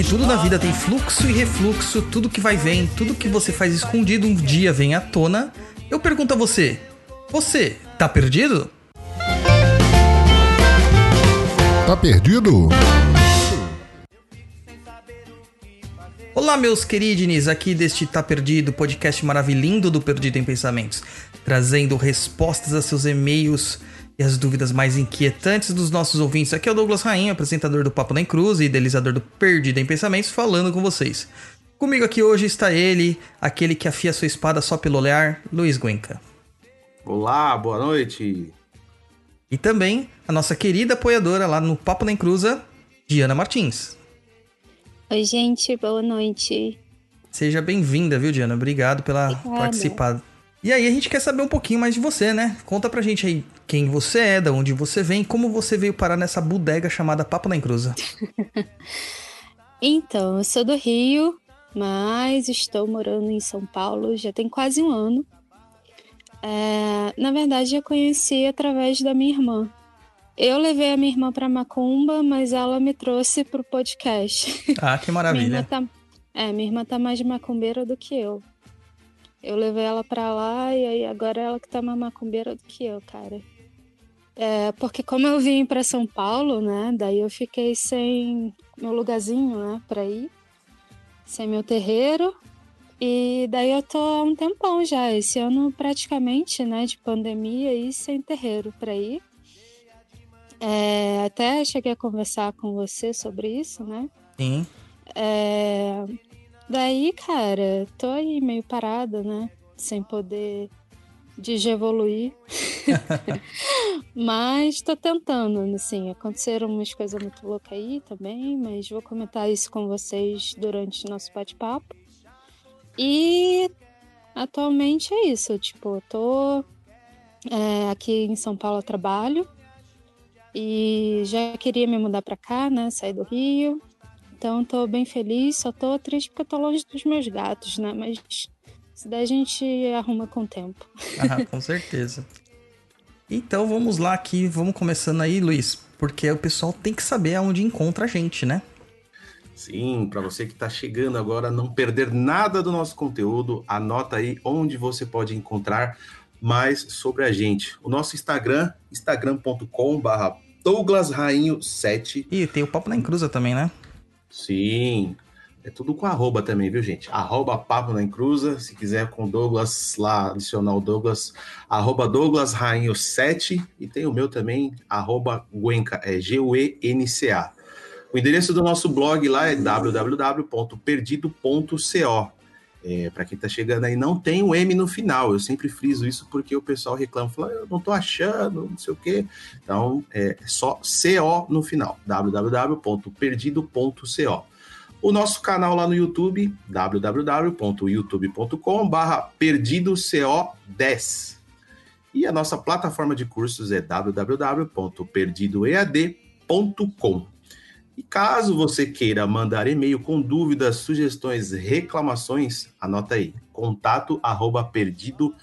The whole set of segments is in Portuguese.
Que tudo na vida tem fluxo e refluxo, tudo que vai vem, tudo que você faz escondido um dia vem à tona. Eu pergunto a você: você tá perdido? Tá perdido? Olá, meus queridines, aqui deste Tá Perdido, podcast maravilhoso do Perdido em Pensamentos, trazendo respostas a seus e-mails e as dúvidas mais inquietantes dos nossos ouvintes. Aqui é o Douglas Rainha, apresentador do Papo na Cruz e idealizador do Perdido em Pensamentos, falando com vocês. Comigo aqui hoje está ele, aquele que afia sua espada só pelo olhar, Luiz Guenca. Olá, boa noite. E também a nossa querida apoiadora lá no Papo na Cruza, Diana Martins. Oi, gente, boa noite. Seja bem-vinda, viu, Diana? Obrigado pela Obrigada. participar. E aí a gente quer saber um pouquinho mais de você, né? Conta pra gente aí quem você é, da onde você vem, como você veio parar nessa bodega chamada Papo na Cruza. então, eu sou do Rio, mas estou morando em São Paulo já tem quase um ano. É, na verdade, eu conheci através da minha irmã. Eu levei a minha irmã para Macumba, mas ela me trouxe para o podcast. Ah, que maravilha. minha tá, é, minha irmã tá mais macumbeira do que eu. Eu levei ela para lá e aí agora ela que tá mais macumbeira do que eu, cara. É, porque como eu vim para São Paulo, né, daí eu fiquei sem meu lugarzinho, né, para ir, sem meu terreiro. E daí eu tô há um tempão já, esse ano praticamente, né, de pandemia e sem terreiro para ir. É, até cheguei a conversar com você sobre isso, né? Sim. É, daí, cara, tô aí meio parada, né? Sem poder digievoluir. mas tô tentando, assim. Aconteceram umas coisas muito loucas aí também, mas vou comentar isso com vocês durante o nosso bate-papo. E atualmente é isso, tipo, eu tô é, aqui em São Paulo trabalho e já queria me mudar para cá, né, sair do Rio. Então tô bem feliz, só tô triste porque tô longe dos meus gatos, né, mas isso daí a gente arruma com o tempo. Ah, com certeza. Então vamos lá aqui, vamos começando aí, Luiz, porque o pessoal tem que saber aonde encontra a gente, né? Sim, para você que está chegando agora, não perder nada do nosso conteúdo, anota aí onde você pode encontrar mais sobre a gente. O nosso Instagram, instagram.com/barra Douglas Rainho 7. E tem o Papo na Encruza também, né? Sim. É tudo com arroba também, viu, gente? Arroba Papo na Encruza. Se quiser com Douglas lá, adicionar o Douglas, arroba Douglas Rainho 7. E tem o meu também, arroba Guenca, é G-U-E-N-C-A. O endereço do nosso blog lá é www.perdido.co. É, para quem está chegando aí, não tem o M no final. Eu sempre friso isso porque o pessoal reclama, fala, eu não estou achando, não sei o quê. Então, é só CO no final, www.perdido.co. O nosso canal lá no YouTube, www.youtube.com perdidoco10. E a nossa plataforma de cursos é www.perdidoead.com. E caso você queira mandar e-mail com dúvidas, sugestões, reclamações, anota aí, contato arroba perdido.co,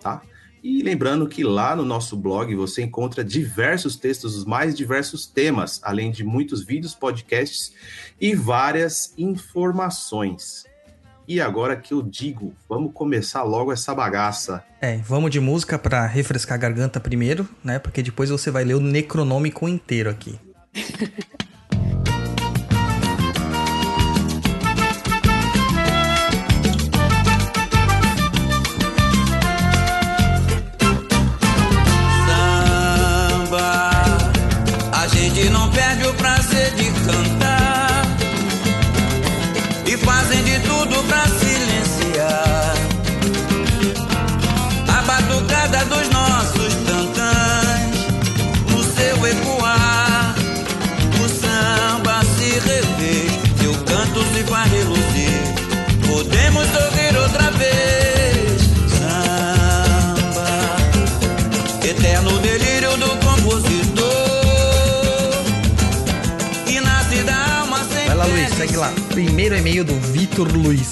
tá? E lembrando que lá no nosso blog você encontra diversos textos, os mais diversos temas, além de muitos vídeos, podcasts e várias informações. E agora que eu digo, vamos começar logo essa bagaça. É, vamos de música para refrescar a garganta primeiro, né? Porque depois você vai ler o Necronômico inteiro aqui. lá. Primeiro e-mail do Vitor Luiz.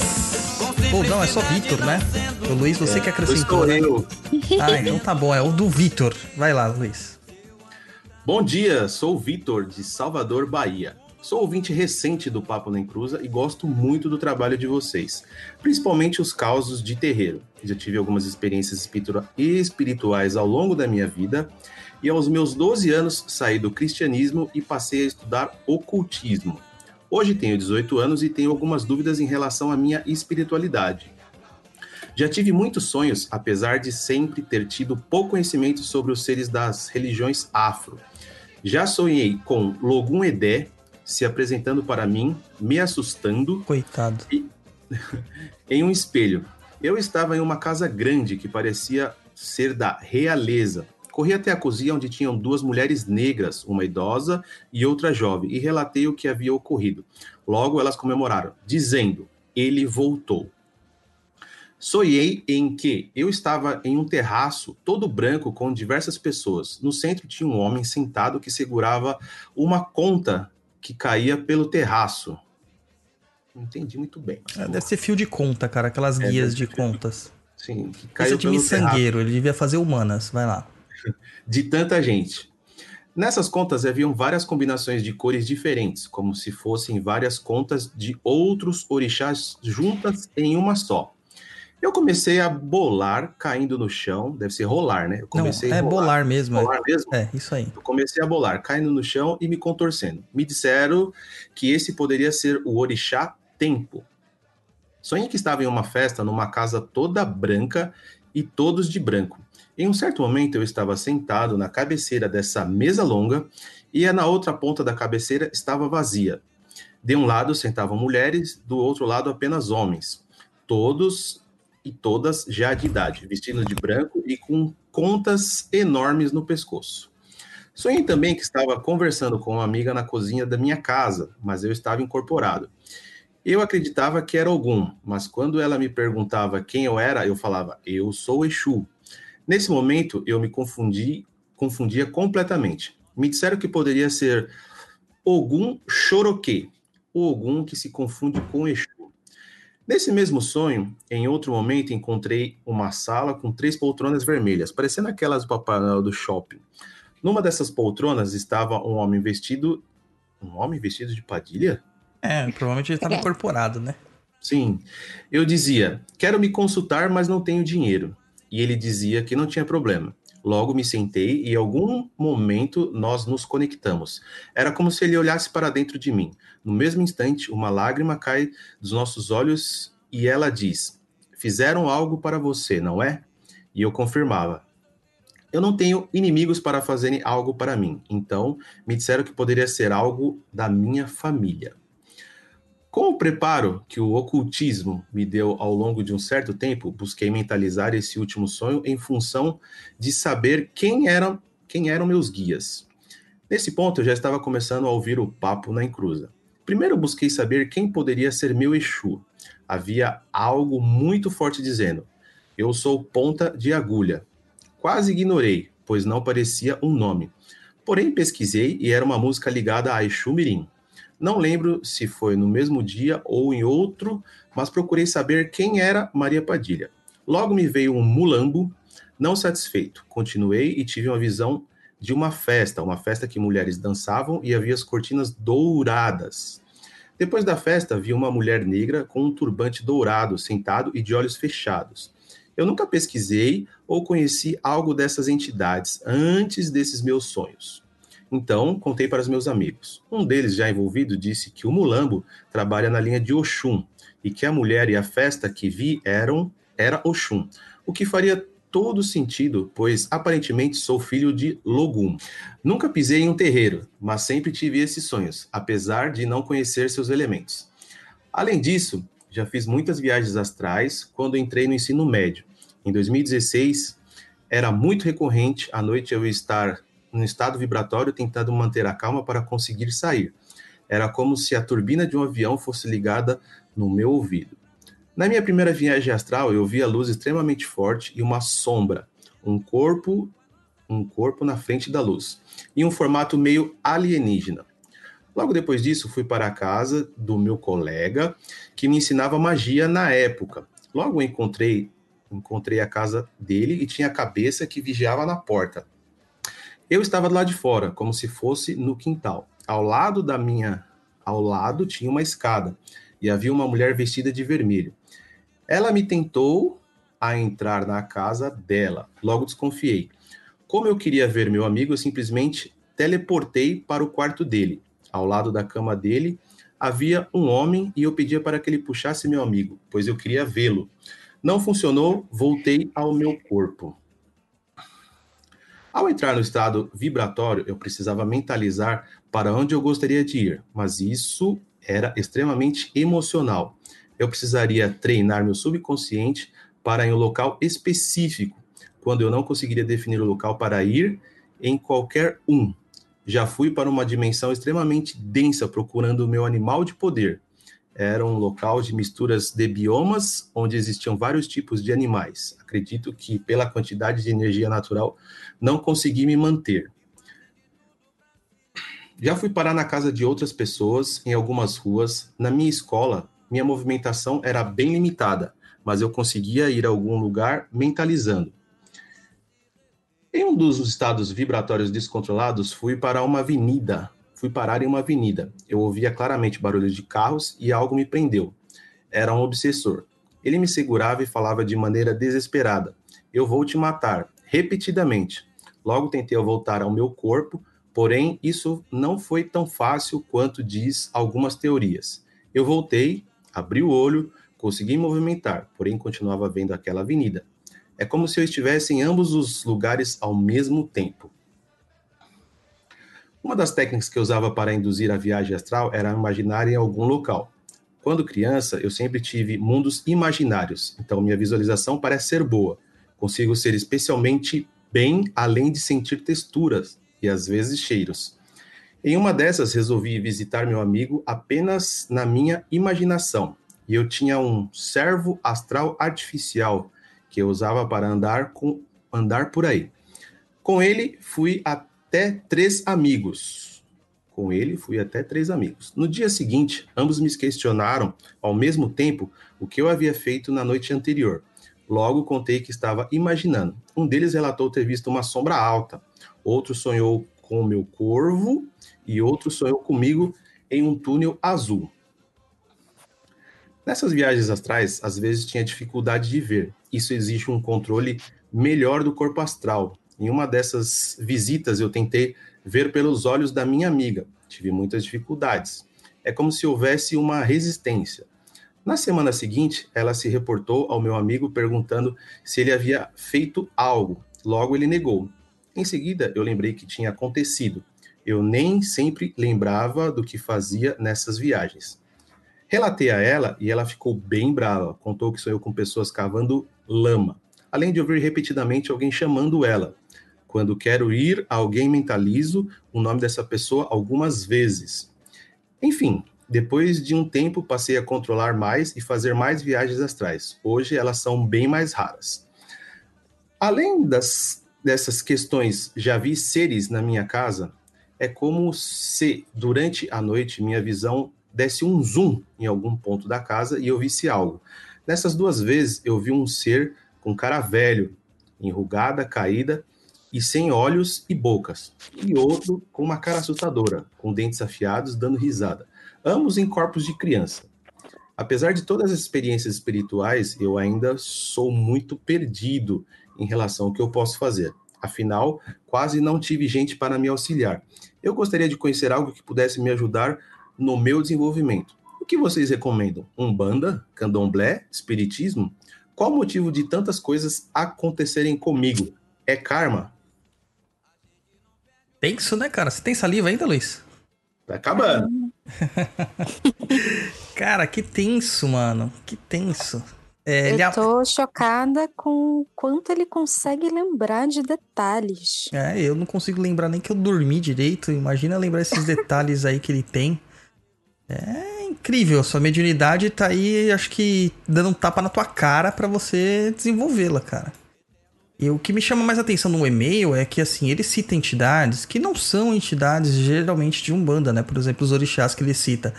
Ou não, é só Vitor, né? O Luiz, você que acrescentou, né? eu. Ah, então tá bom, é o do Vitor. Vai lá, Luiz. Bom dia, sou o Vitor, de Salvador, Bahia. Sou ouvinte recente do Papo na Encruza e gosto muito do trabalho de vocês, principalmente os causos de terreiro. Já tive algumas experiências espiritu- espirituais ao longo da minha vida e aos meus 12 anos saí do cristianismo e passei a estudar ocultismo. Hoje tenho 18 anos e tenho algumas dúvidas em relação à minha espiritualidade. Já tive muitos sonhos, apesar de sempre ter tido pouco conhecimento sobre os seres das religiões afro. Já sonhei com Logum Edé se apresentando para mim, me assustando Coitado. em um espelho. Eu estava em uma casa grande que parecia ser da realeza. Corri até a cozinha onde tinham duas mulheres negras, uma idosa e outra jovem, e relatei o que havia ocorrido. Logo elas comemoraram, dizendo: Ele voltou. Sonhei em que eu estava em um terraço todo branco com diversas pessoas. No centro tinha um homem sentado que segurava uma conta que caía pelo terraço. Não entendi muito bem. É, deve ser fio de conta, cara. Aquelas É, guias de contas. Sim, que Esse é caiu o time pelo terraço sangueiro. Ele devia fazer humanas. Vai lá. De tanta gente. Nessas contas haviam várias combinações de cores diferentes, como se fossem várias contas de outros orixás juntas em uma só. Eu comecei a bolar caindo no chão, deve ser rolar, né? Eu Não, comecei é a bolar mesmo. é- Bolar mesmo? É, isso aí. Eu comecei a bolar, caindo no chão e me contorcendo. Me disseram que esse poderia ser o orixá Tempo. Sonhei que estava em uma festa numa casa toda branca e todos de branco. Em um certo momento eu estava sentado na cabeceira dessa mesa longa e na outra ponta da cabeceira estava vazia. De um lado sentavam mulheres, do outro lado apenas homens. Todos e todas já de idade, vestidos de branco e com contas enormes no pescoço. Sonhei também que estava conversando com uma amiga na cozinha da minha casa, mas eu estava incorporado. Eu acreditava que era algum, mas quando ela me perguntava quem eu era, eu falava, eu sou Exu. Nesse momento, eu me confundi, confundia completamente. Me disseram que poderia ser Ogum Choroquê, o Ogum que se confunde com Exu. Nesse mesmo sonho, em outro momento, encontrei uma sala com três poltronas vermelhas, parecendo aquelas do Papai Noel do shopping. Numa dessas poltronas estava um homem vestido. Um homem vestido de padilha? É, provavelmente ele estava É. incorporado, né? Sim. Eu dizia: quero me consultar, mas não tenho dinheiro. E ele dizia que não tinha problema. Logo me sentei e, em algum momento, nós nos conectamos. Era como se ele olhasse para dentro de mim. No mesmo instante, uma lágrima cai dos nossos olhos e ela diz: Fizeram algo para você, não é? E eu confirmava: Eu não tenho inimigos para fazerem algo para mim. Então, me disseram que poderia ser algo da minha família. Com o preparo que o ocultismo me deu ao longo de um certo tempo, busquei mentalizar esse último sonho em função de saber quem eram, quem eram meus guias. Nesse ponto, eu já estava começando a ouvir o papo na encruza. Primeiro, busquei saber quem poderia ser meu Exu. Havia algo muito forte dizendo: Eu sou ponta de agulha. Quase ignorei, pois não parecia um nome. Porém, pesquisei e era uma música ligada a Exu Mirim. Não lembro se foi no mesmo dia ou em outro, mas procurei saber quem era Maria Padilha. Logo me veio um mulambo, não satisfeito. Continuei e tive uma visão de uma festa, uma festa que mulheres dançavam e havia as cortinas douradas. Depois da festa, vi uma mulher negra com um turbante dourado, sentado e de olhos fechados. Eu nunca pesquisei ou conheci algo dessas entidades antes desses meus sonhos. Então, contei para os meus amigos. Um deles, já envolvido, disse que o Mulambo trabalha na linha de Oxum e que a mulher e a festa que vi eram era Oxum, o que faria todo sentido, pois aparentemente sou filho de Logum. Nunca pisei em um terreiro, mas sempre tive esses sonhos, apesar de não conhecer seus elementos. Além disso, já fiz muitas viagens astrais quando entrei no ensino médio. Em 2016, era muito recorrente à noite eu estar num estado vibratório tentando manter a calma para conseguir sair. Era como se a turbina de um avião fosse ligada no meu ouvido. Na minha primeira viagem astral, eu vi a luz extremamente forte e uma sombra, um corpo, um corpo na frente da luz, e um formato meio alienígena. Logo depois disso, fui para a casa do meu colega que me ensinava magia na época. Logo encontrei encontrei a casa dele e tinha a cabeça que vigiava na porta. Eu estava do lado de fora, como se fosse no quintal. Ao lado da minha, ao lado tinha uma escada e havia uma mulher vestida de vermelho. Ela me tentou a entrar na casa dela. Logo desconfiei. Como eu queria ver meu amigo, eu simplesmente teleportei para o quarto dele. Ao lado da cama dele havia um homem e eu pedia para que ele puxasse meu amigo, pois eu queria vê-lo. Não funcionou, voltei ao meu corpo. Ao entrar no estado vibratório, eu precisava mentalizar para onde eu gostaria de ir, mas isso era extremamente emocional. Eu precisaria treinar meu subconsciente para em um local específico, quando eu não conseguiria definir o local para ir em qualquer um. Já fui para uma dimensão extremamente densa procurando o meu animal de poder. Era um local de misturas de biomas, onde existiam vários tipos de animais. Acredito que, pela quantidade de energia natural, não consegui me manter. Já fui parar na casa de outras pessoas, em algumas ruas. Na minha escola, minha movimentação era bem limitada, mas eu conseguia ir a algum lugar mentalizando. Em um dos estados vibratórios descontrolados, fui para uma avenida. Fui parar em uma avenida. Eu ouvia claramente barulhos de carros e algo me prendeu. Era um obsessor. Ele me segurava e falava de maneira desesperada: Eu vou te matar, repetidamente. Logo tentei voltar ao meu corpo, porém isso não foi tão fácil quanto diz algumas teorias. Eu voltei, abri o olho, consegui movimentar, porém continuava vendo aquela avenida. É como se eu estivesse em ambos os lugares ao mesmo tempo. Uma das técnicas que eu usava para induzir a viagem astral era imaginar em algum local. Quando criança, eu sempre tive mundos imaginários, então minha visualização parece ser boa. Consigo ser especialmente bem além de sentir texturas e às vezes cheiros. Em uma dessas, resolvi visitar meu amigo apenas na minha imaginação, e eu tinha um servo astral artificial que eu usava para andar com andar por aí. Com ele fui até três amigos. Com ele fui até três amigos. No dia seguinte, ambos me questionaram ao mesmo tempo o que eu havia feito na noite anterior. Logo contei que estava imaginando. Um deles relatou ter visto uma sombra alta, outro sonhou com o meu corvo e outro sonhou comigo em um túnel azul. Nessas viagens astrais, às vezes tinha dificuldade de ver. Isso exige um controle melhor do corpo astral. Em uma dessas visitas, eu tentei ver pelos olhos da minha amiga. Tive muitas dificuldades. É como se houvesse uma resistência. Na semana seguinte, ela se reportou ao meu amigo perguntando se ele havia feito algo. Logo, ele negou. Em seguida, eu lembrei que tinha acontecido. Eu nem sempre lembrava do que fazia nessas viagens. Relatei a ela e ela ficou bem brava. Contou que sonhou com pessoas cavando lama, além de ouvir repetidamente alguém chamando ela. Quando quero ir, alguém mentalizo o nome dessa pessoa algumas vezes. Enfim, depois de um tempo, passei a controlar mais e fazer mais viagens astrais. Hoje elas são bem mais raras. Além das, dessas questões, já vi seres na minha casa. É como se, durante a noite, minha visão desse um zoom em algum ponto da casa e eu visse algo. Nessas duas vezes, eu vi um ser com cara velho, enrugada, caída e sem olhos e bocas, e outro com uma cara assustadora, com dentes afiados, dando risada ambos em corpos de criança. Apesar de todas as experiências espirituais, eu ainda sou muito perdido em relação ao que eu posso fazer. Afinal, quase não tive gente para me auxiliar. Eu gostaria de conhecer algo que pudesse me ajudar no meu desenvolvimento. O que vocês recomendam? Umbanda, candomblé, espiritismo? Qual o motivo de tantas coisas acontecerem comigo? É karma? Tenso, né, cara? Você tem saliva ainda, Luiz? Tá acabando. Cara, que tenso, mano. Que tenso. É, eu tô chocada com o quanto ele consegue lembrar de detalhes. É, eu não consigo lembrar nem que eu dormi direito. Imagina lembrar esses detalhes aí que ele tem. É incrível. Sua mediunidade tá aí, acho que dando um tapa na tua cara para você desenvolvê-la, cara. E o que me chama mais atenção no e-mail é que, assim, ele cita entidades que não são entidades geralmente de Umbanda, né? Por exemplo, os orixás que ele cita.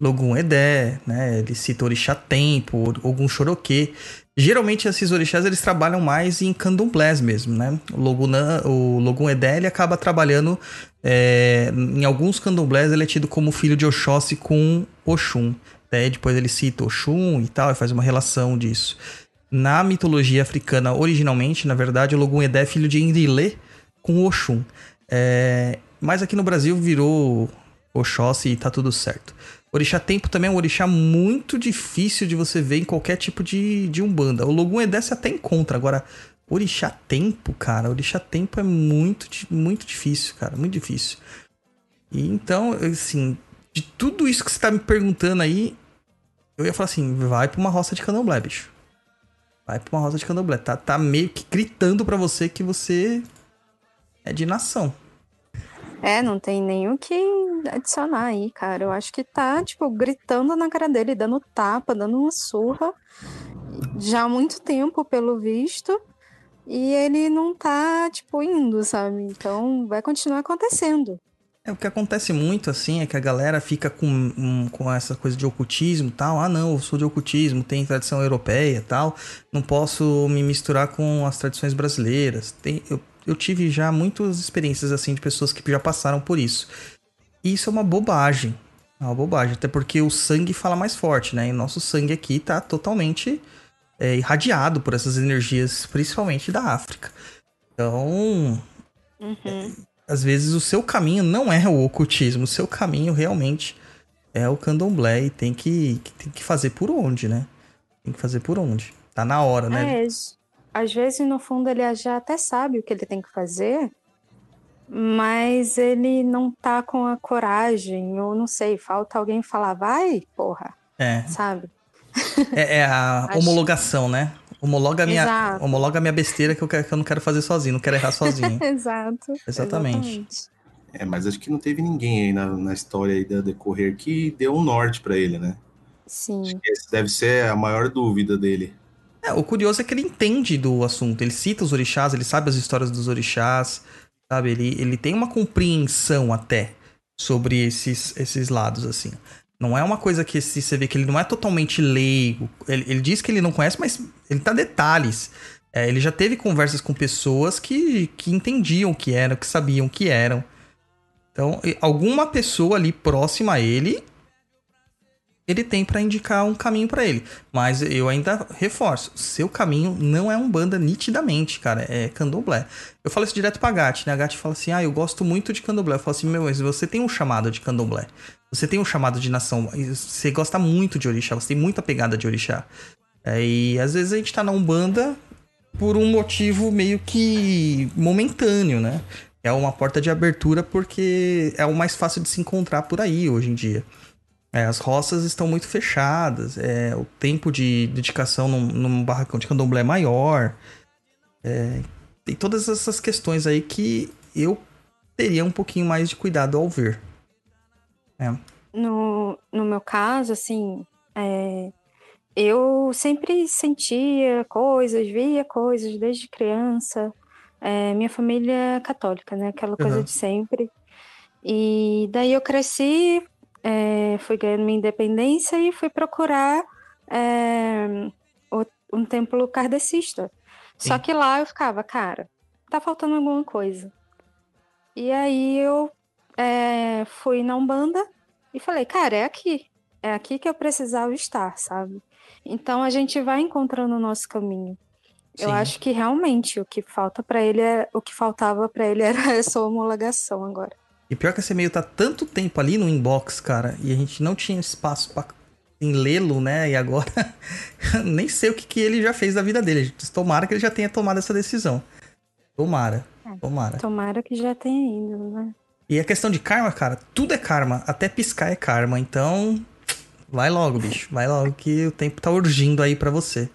Logum Edé, né? Ele cita Orixá Tempo, Ogum Choroquê. Geralmente esses orixás eles trabalham mais em candomblés mesmo, né? O Logunã, o Logun Edé ele acaba trabalhando é, em alguns candomblés ele é tido como filho de Oxóssi com Oxum. Até depois ele cita Oxum e tal, e faz uma relação disso. Na mitologia africana, originalmente, na verdade, o Logun Edé é filho de Enrilê com Oxum. É, mas aqui no Brasil virou Oxóssi e tá tudo certo. Orixá Tempo também é um orixá muito difícil de você ver em qualquer tipo de, de umbanda. O Logum Edé você até encontra, agora Orixá Tempo, cara, Orixá Tempo é muito, muito difícil, cara, muito difícil. E então, assim, de tudo isso que você tá me perguntando aí, eu ia falar assim, vai pra uma roça de candomblé, bicho. Vai pra uma roça de candomblé. Tá, tá meio que gritando pra você que você é de nação. É, não tem o que adicionar aí, cara. Eu acho que tá, tipo, gritando na cara dele, dando tapa, dando uma surra. Já há muito tempo, pelo visto. E ele não tá, tipo, indo, sabe? Então vai continuar acontecendo. É, o que acontece muito, assim, é que a galera fica com, um, com essa coisa de ocultismo tal. Ah, não, eu sou de ocultismo, tem tradição europeia tal. Não posso me misturar com as tradições brasileiras. Tem, eu, eu tive já muitas experiências, assim, de pessoas que já passaram por isso. E isso é uma bobagem. É uma bobagem, até porque o sangue fala mais forte, né? E nosso sangue aqui tá totalmente é, irradiado por essas energias, principalmente da África. Então, Uhum. Às vezes o seu caminho não é o ocultismo, o seu caminho realmente é o candomblé e tem que, tem que fazer por onde, né? Tem que fazer por onde. Tá na hora, né? É, às vezes, no fundo, ele já até sabe o que ele tem que fazer, mas ele não tá com a coragem, ou não sei, falta alguém falar, vai, porra, É, sabe? é, é a homologação, né? Homologa a minha, Exato. homologa a minha besteira que eu, quero- que eu não quero fazer sozinho, não quero errar sozinho. Exato. Exatamente. É, mas acho que não teve ninguém aí na, na história aí da decorrer que deu um norte pra ele, né? Sim. Essa deve ser a maior dúvida dele. É, o curioso é que ele entende do assunto. Ele cita os orixás, ele sabe as histórias dos orixás, sabe? Ele, ele tem uma compreensão até sobre esses, esses lados, assim. Não é uma coisa que se você vê que ele não é totalmente leigo. Ele, ele diz que ele não conhece, mas ele dá detalhes. É, ele já teve conversas com pessoas que, que entendiam o que eram, que sabiam o que eram. Então, alguma pessoa ali próxima a ele ele tem pra indicar um caminho pra ele. Mas eu ainda reforço, seu caminho não é um banda nitidamente, cara, é candomblé. Eu falo isso direto pra Gatti, né? A Gatti fala assim: "Ah, eu gosto muito de candomblé". Eu falo assim: "Meu, mas você tem um chamado de candomblé. Você tem um chamado de nação, você gosta muito de orixá, você tem muita pegada de orixá". É, e às vezes a gente tá na Umbanda por um motivo meio que momentâneo, né? É uma porta de abertura porque é o mais fácil de se encontrar por aí hoje em dia. É, as roças estão muito fechadas, é, o tempo de dedicação num, num barracão de candomblé é maior. É, tem todas essas questões aí que eu teria um pouquinho mais de cuidado ao ver. É. No, no meu caso, assim, é, eu sempre sentia coisas, via coisas desde criança. É, minha família é católica, né? Aquela coisa Uhum. de sempre. E daí eu cresci, é, fui ganhando minha independência e fui procurar é, um templo kardecista. Só Sim. que lá eu ficava, cara, tá faltando alguma coisa. E aí eu é, fui na Umbanda e falei, cara, é aqui. É aqui que eu precisava estar, sabe? Então a gente vai encontrando o nosso caminho. Eu Sim. acho que realmente o que falta para ele é o que faltava para ele era essa homologação agora. E pior que esse e-mail tá tanto tempo ali no inbox, cara, e a gente não tinha espaço pra em lê-lo, né? E agora nem sei o que, que ele já fez da vida dele. Tomara que ele já tenha tomado essa decisão. Tomara, tomara. Tomara que já tenha ido, né? E a questão de karma, cara, tudo é karma. Até piscar é karma. Então, vai logo, bicho. Vai logo que o tempo tá urgindo aí pra você.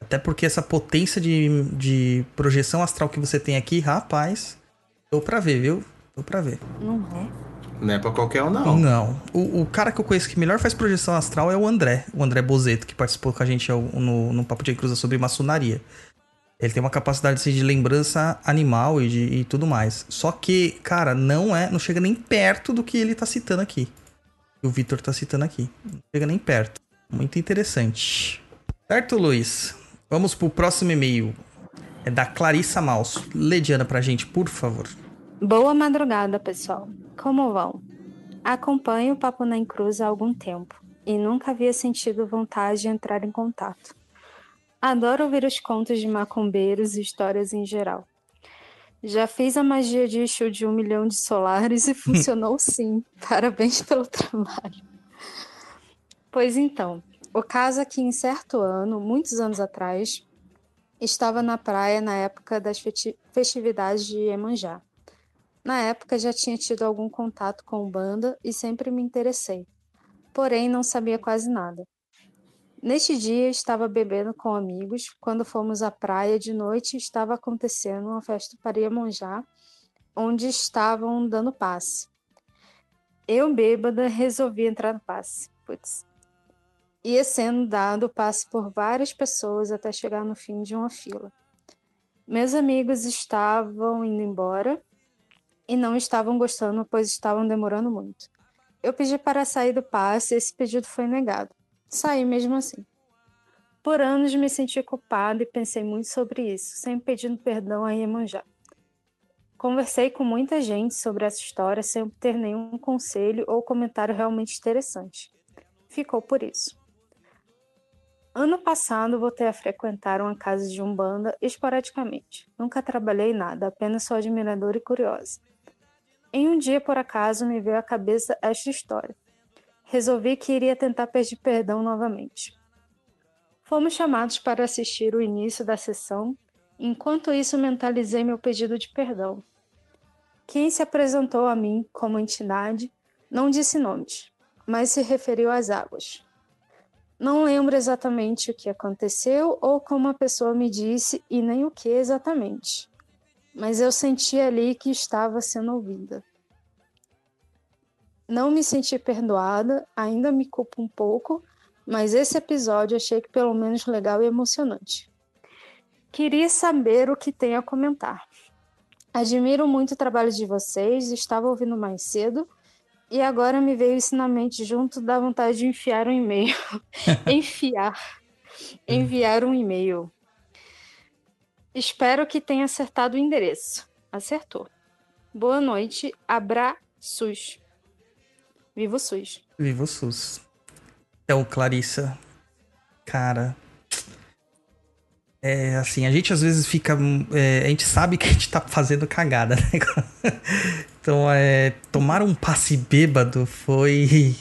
Até porque essa potência de, de projeção astral que você tem aqui, rapaz, tô pra ver, viu? Tô pra ver. Não é? Não é pra qualquer um, não. Não. O, o cara que eu conheço que melhor faz projeção astral é o André. O André Bozeto, que participou com a gente no, no Papo de Cruza sobre maçonaria. Ele tem uma capacidade assim, de lembrança animal e, de, e tudo mais. Só que, cara, não é. Não chega nem perto do que ele tá citando aqui. O Vitor tá citando aqui. Não chega nem perto. Muito interessante. Certo, Luiz? Vamos pro próximo e-mail. É da Clarissa Maus. Lediana pra gente, por favor. Boa madrugada, pessoal. Como vão? Acompanho o Papo na Cruz há algum tempo e nunca havia sentido vontade de entrar em contato. Adoro ouvir os contos de macumbeiros e histórias em geral. Já fiz a magia de Exu de um milhão de solares e funcionou sim. Parabéns pelo trabalho. Pois então, o caso é que em certo ano, muitos anos atrás, estava na praia na época das festividades de Iemanjá. Na época já tinha tido algum contato com banda e sempre me interessei, porém não sabia quase nada. Neste dia estava bebendo com amigos. Quando fomos à praia de noite, estava acontecendo uma festa para Iemonjá, onde estavam dando passe. Eu, bêbada, resolvi entrar no passe. Putz. Ia sendo dado passe por várias pessoas até chegar no fim de uma fila. Meus amigos estavam indo embora e não estavam gostando, pois estavam demorando muito. Eu pedi para sair do passe e esse pedido foi negado. Saí mesmo assim. Por anos me senti culpada e pensei muito sobre isso, sempre pedindo perdão a Iemanjá. Conversei com muita gente sobre essa história sem obter nenhum conselho ou comentário realmente interessante. Ficou por isso. Ano passado voltei a frequentar uma casa de umbanda esporadicamente. Nunca trabalhei nada, apenas sou admiradora e curiosa. Em um dia, por acaso, me veio à cabeça esta história resolvi que iria tentar pedir perdão novamente. Fomos chamados para assistir o início da sessão, enquanto isso mentalizei meu pedido de perdão. Quem se apresentou a mim como entidade não disse nomes, mas se referiu às águas. Não lembro exatamente o que aconteceu ou como a pessoa me disse e nem o que exatamente, mas eu senti ali que estava sendo ouvida. Não me senti perdoada, ainda me culpo um pouco, mas esse episódio achei que pelo menos legal e emocionante. Queria saber o que tem a comentar. Admiro muito o trabalho de vocês, estava ouvindo mais cedo e agora me veio isso na mente junto da vontade de enfiar um e-mail. Enfiar. Enviar um e-mail. Espero que tenha acertado o endereço. Acertou. Boa noite. Abraços. Viva o SUS. Viva o SUS. Então, Clarissa, cara. É assim, a gente às vezes fica. É, a gente sabe que a gente tá fazendo cagada, né? Então, é, tomar um passe bêbado foi.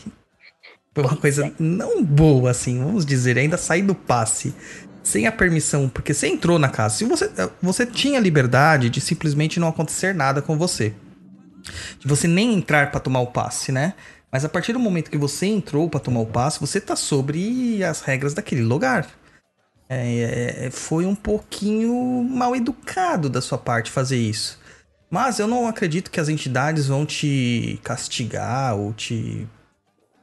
Foi uma coisa não boa, assim, vamos dizer. Ainda sair do passe sem a permissão, porque você entrou na casa. Se você, você tinha liberdade de simplesmente não acontecer nada com você. De você nem entrar para tomar o passe, né? Mas a partir do momento que você entrou para tomar o passe, você tá sobre as regras daquele lugar. É, é, é, foi um pouquinho mal educado da sua parte fazer isso. Mas eu não acredito que as entidades vão te castigar ou te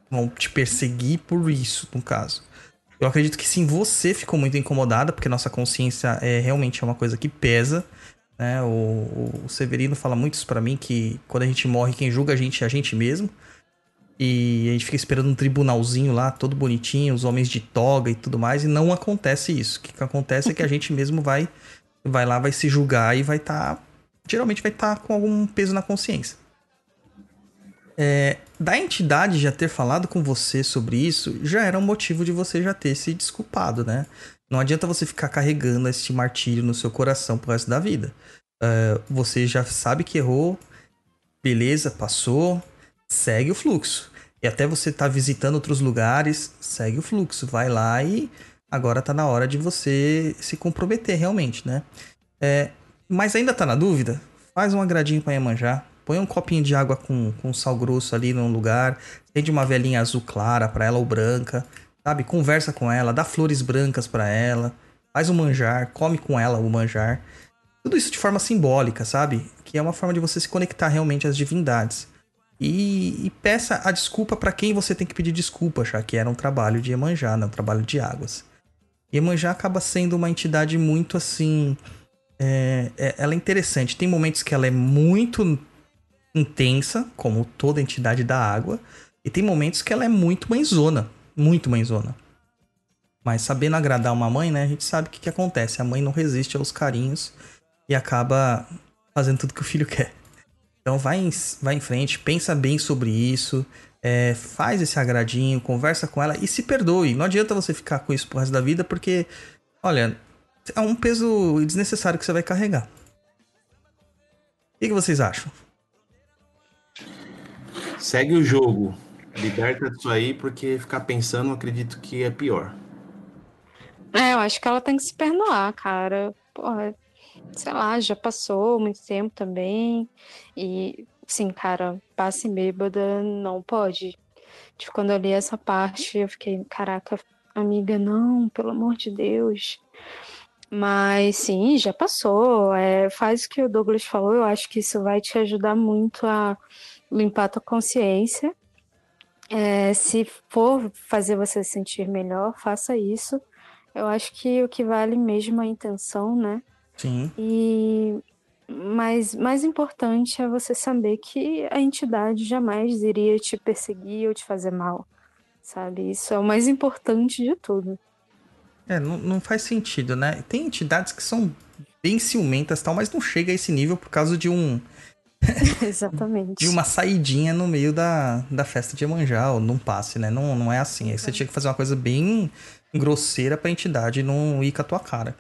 vão te perseguir por isso, no caso. Eu acredito que sim, você ficou muito incomodada, porque nossa consciência é realmente é uma coisa que pesa. Né? O, o Severino fala muito isso pra mim, que quando a gente morre, quem julga a gente é a gente mesmo. E a gente fica esperando um tribunalzinho lá, todo bonitinho, os homens de toga e tudo mais, e não acontece isso. O que acontece é que a gente mesmo vai vai lá, vai se julgar e vai estar. Tá, geralmente vai estar tá com algum peso na consciência. É, da entidade já ter falado com você sobre isso, já era um motivo de você já ter se desculpado, né? Não adianta você ficar carregando esse martírio no seu coração pro resto da vida. Uh, você já sabe que errou, beleza, passou, segue o fluxo. E até você tá visitando outros lugares, segue o fluxo. Vai lá e agora tá na hora de você se comprometer realmente, né? É, mas ainda tá na dúvida? Faz um agradinho pra Iemanjá. Põe um copinho de água com, com sal grosso ali num lugar. Tende uma velhinha azul clara para ela ou branca. Sabe? Conversa com ela, dá flores brancas para ela. Faz um manjar, come com ela o manjar. Tudo isso de forma simbólica, sabe? Que é uma forma de você se conectar realmente às divindades. E, e peça a desculpa para quem você tem que pedir desculpa, já que era um trabalho de Iemanjá, né? um trabalho de águas. Iemanjá acaba sendo uma entidade muito assim. É, é, ela é interessante. Tem momentos que ela é muito intensa, como toda entidade da água, e tem momentos que ela é muito mãezona. Muito mãezona. Mas sabendo agradar uma mãe, né? A gente sabe o que, que acontece. A mãe não resiste aos carinhos e acaba fazendo tudo que o filho quer. Então vai em, vai em frente, pensa bem sobre isso, é, faz esse agradinho, conversa com ela e se perdoe. Não adianta você ficar com isso pro resto da vida, porque, olha, é um peso desnecessário que você vai carregar. O que, que vocês acham? Segue o jogo. Liberta disso aí, porque ficar pensando, acredito que é pior. É, eu acho que ela tem que se perdoar, cara. Porra, sei lá, já passou muito tempo também. E, sim, cara, passe bêbada não pode. Tipo, quando eu li essa parte, eu fiquei, caraca, amiga, não, pelo amor de Deus. Mas sim, já passou. É, faz o que o Douglas falou, eu acho que isso vai te ajudar muito a limpar a tua consciência. É, se for fazer você se sentir melhor, faça isso. Eu acho que o que vale mesmo é a intenção, né? Sim. E mas mais importante é você saber que a entidade jamais iria te perseguir ou te fazer mal, sabe? Isso é o mais importante de tudo. É, não, não faz sentido, né? Tem entidades que são bem ciumentas e tal, mas não chega a esse nível por causa de um Exatamente. de uma saidinha no meio da, da festa de Iemanjá, ou num passe, né? Não, não é assim. Aí você tinha que fazer uma coisa bem grosseira pra entidade não ir com a tua cara.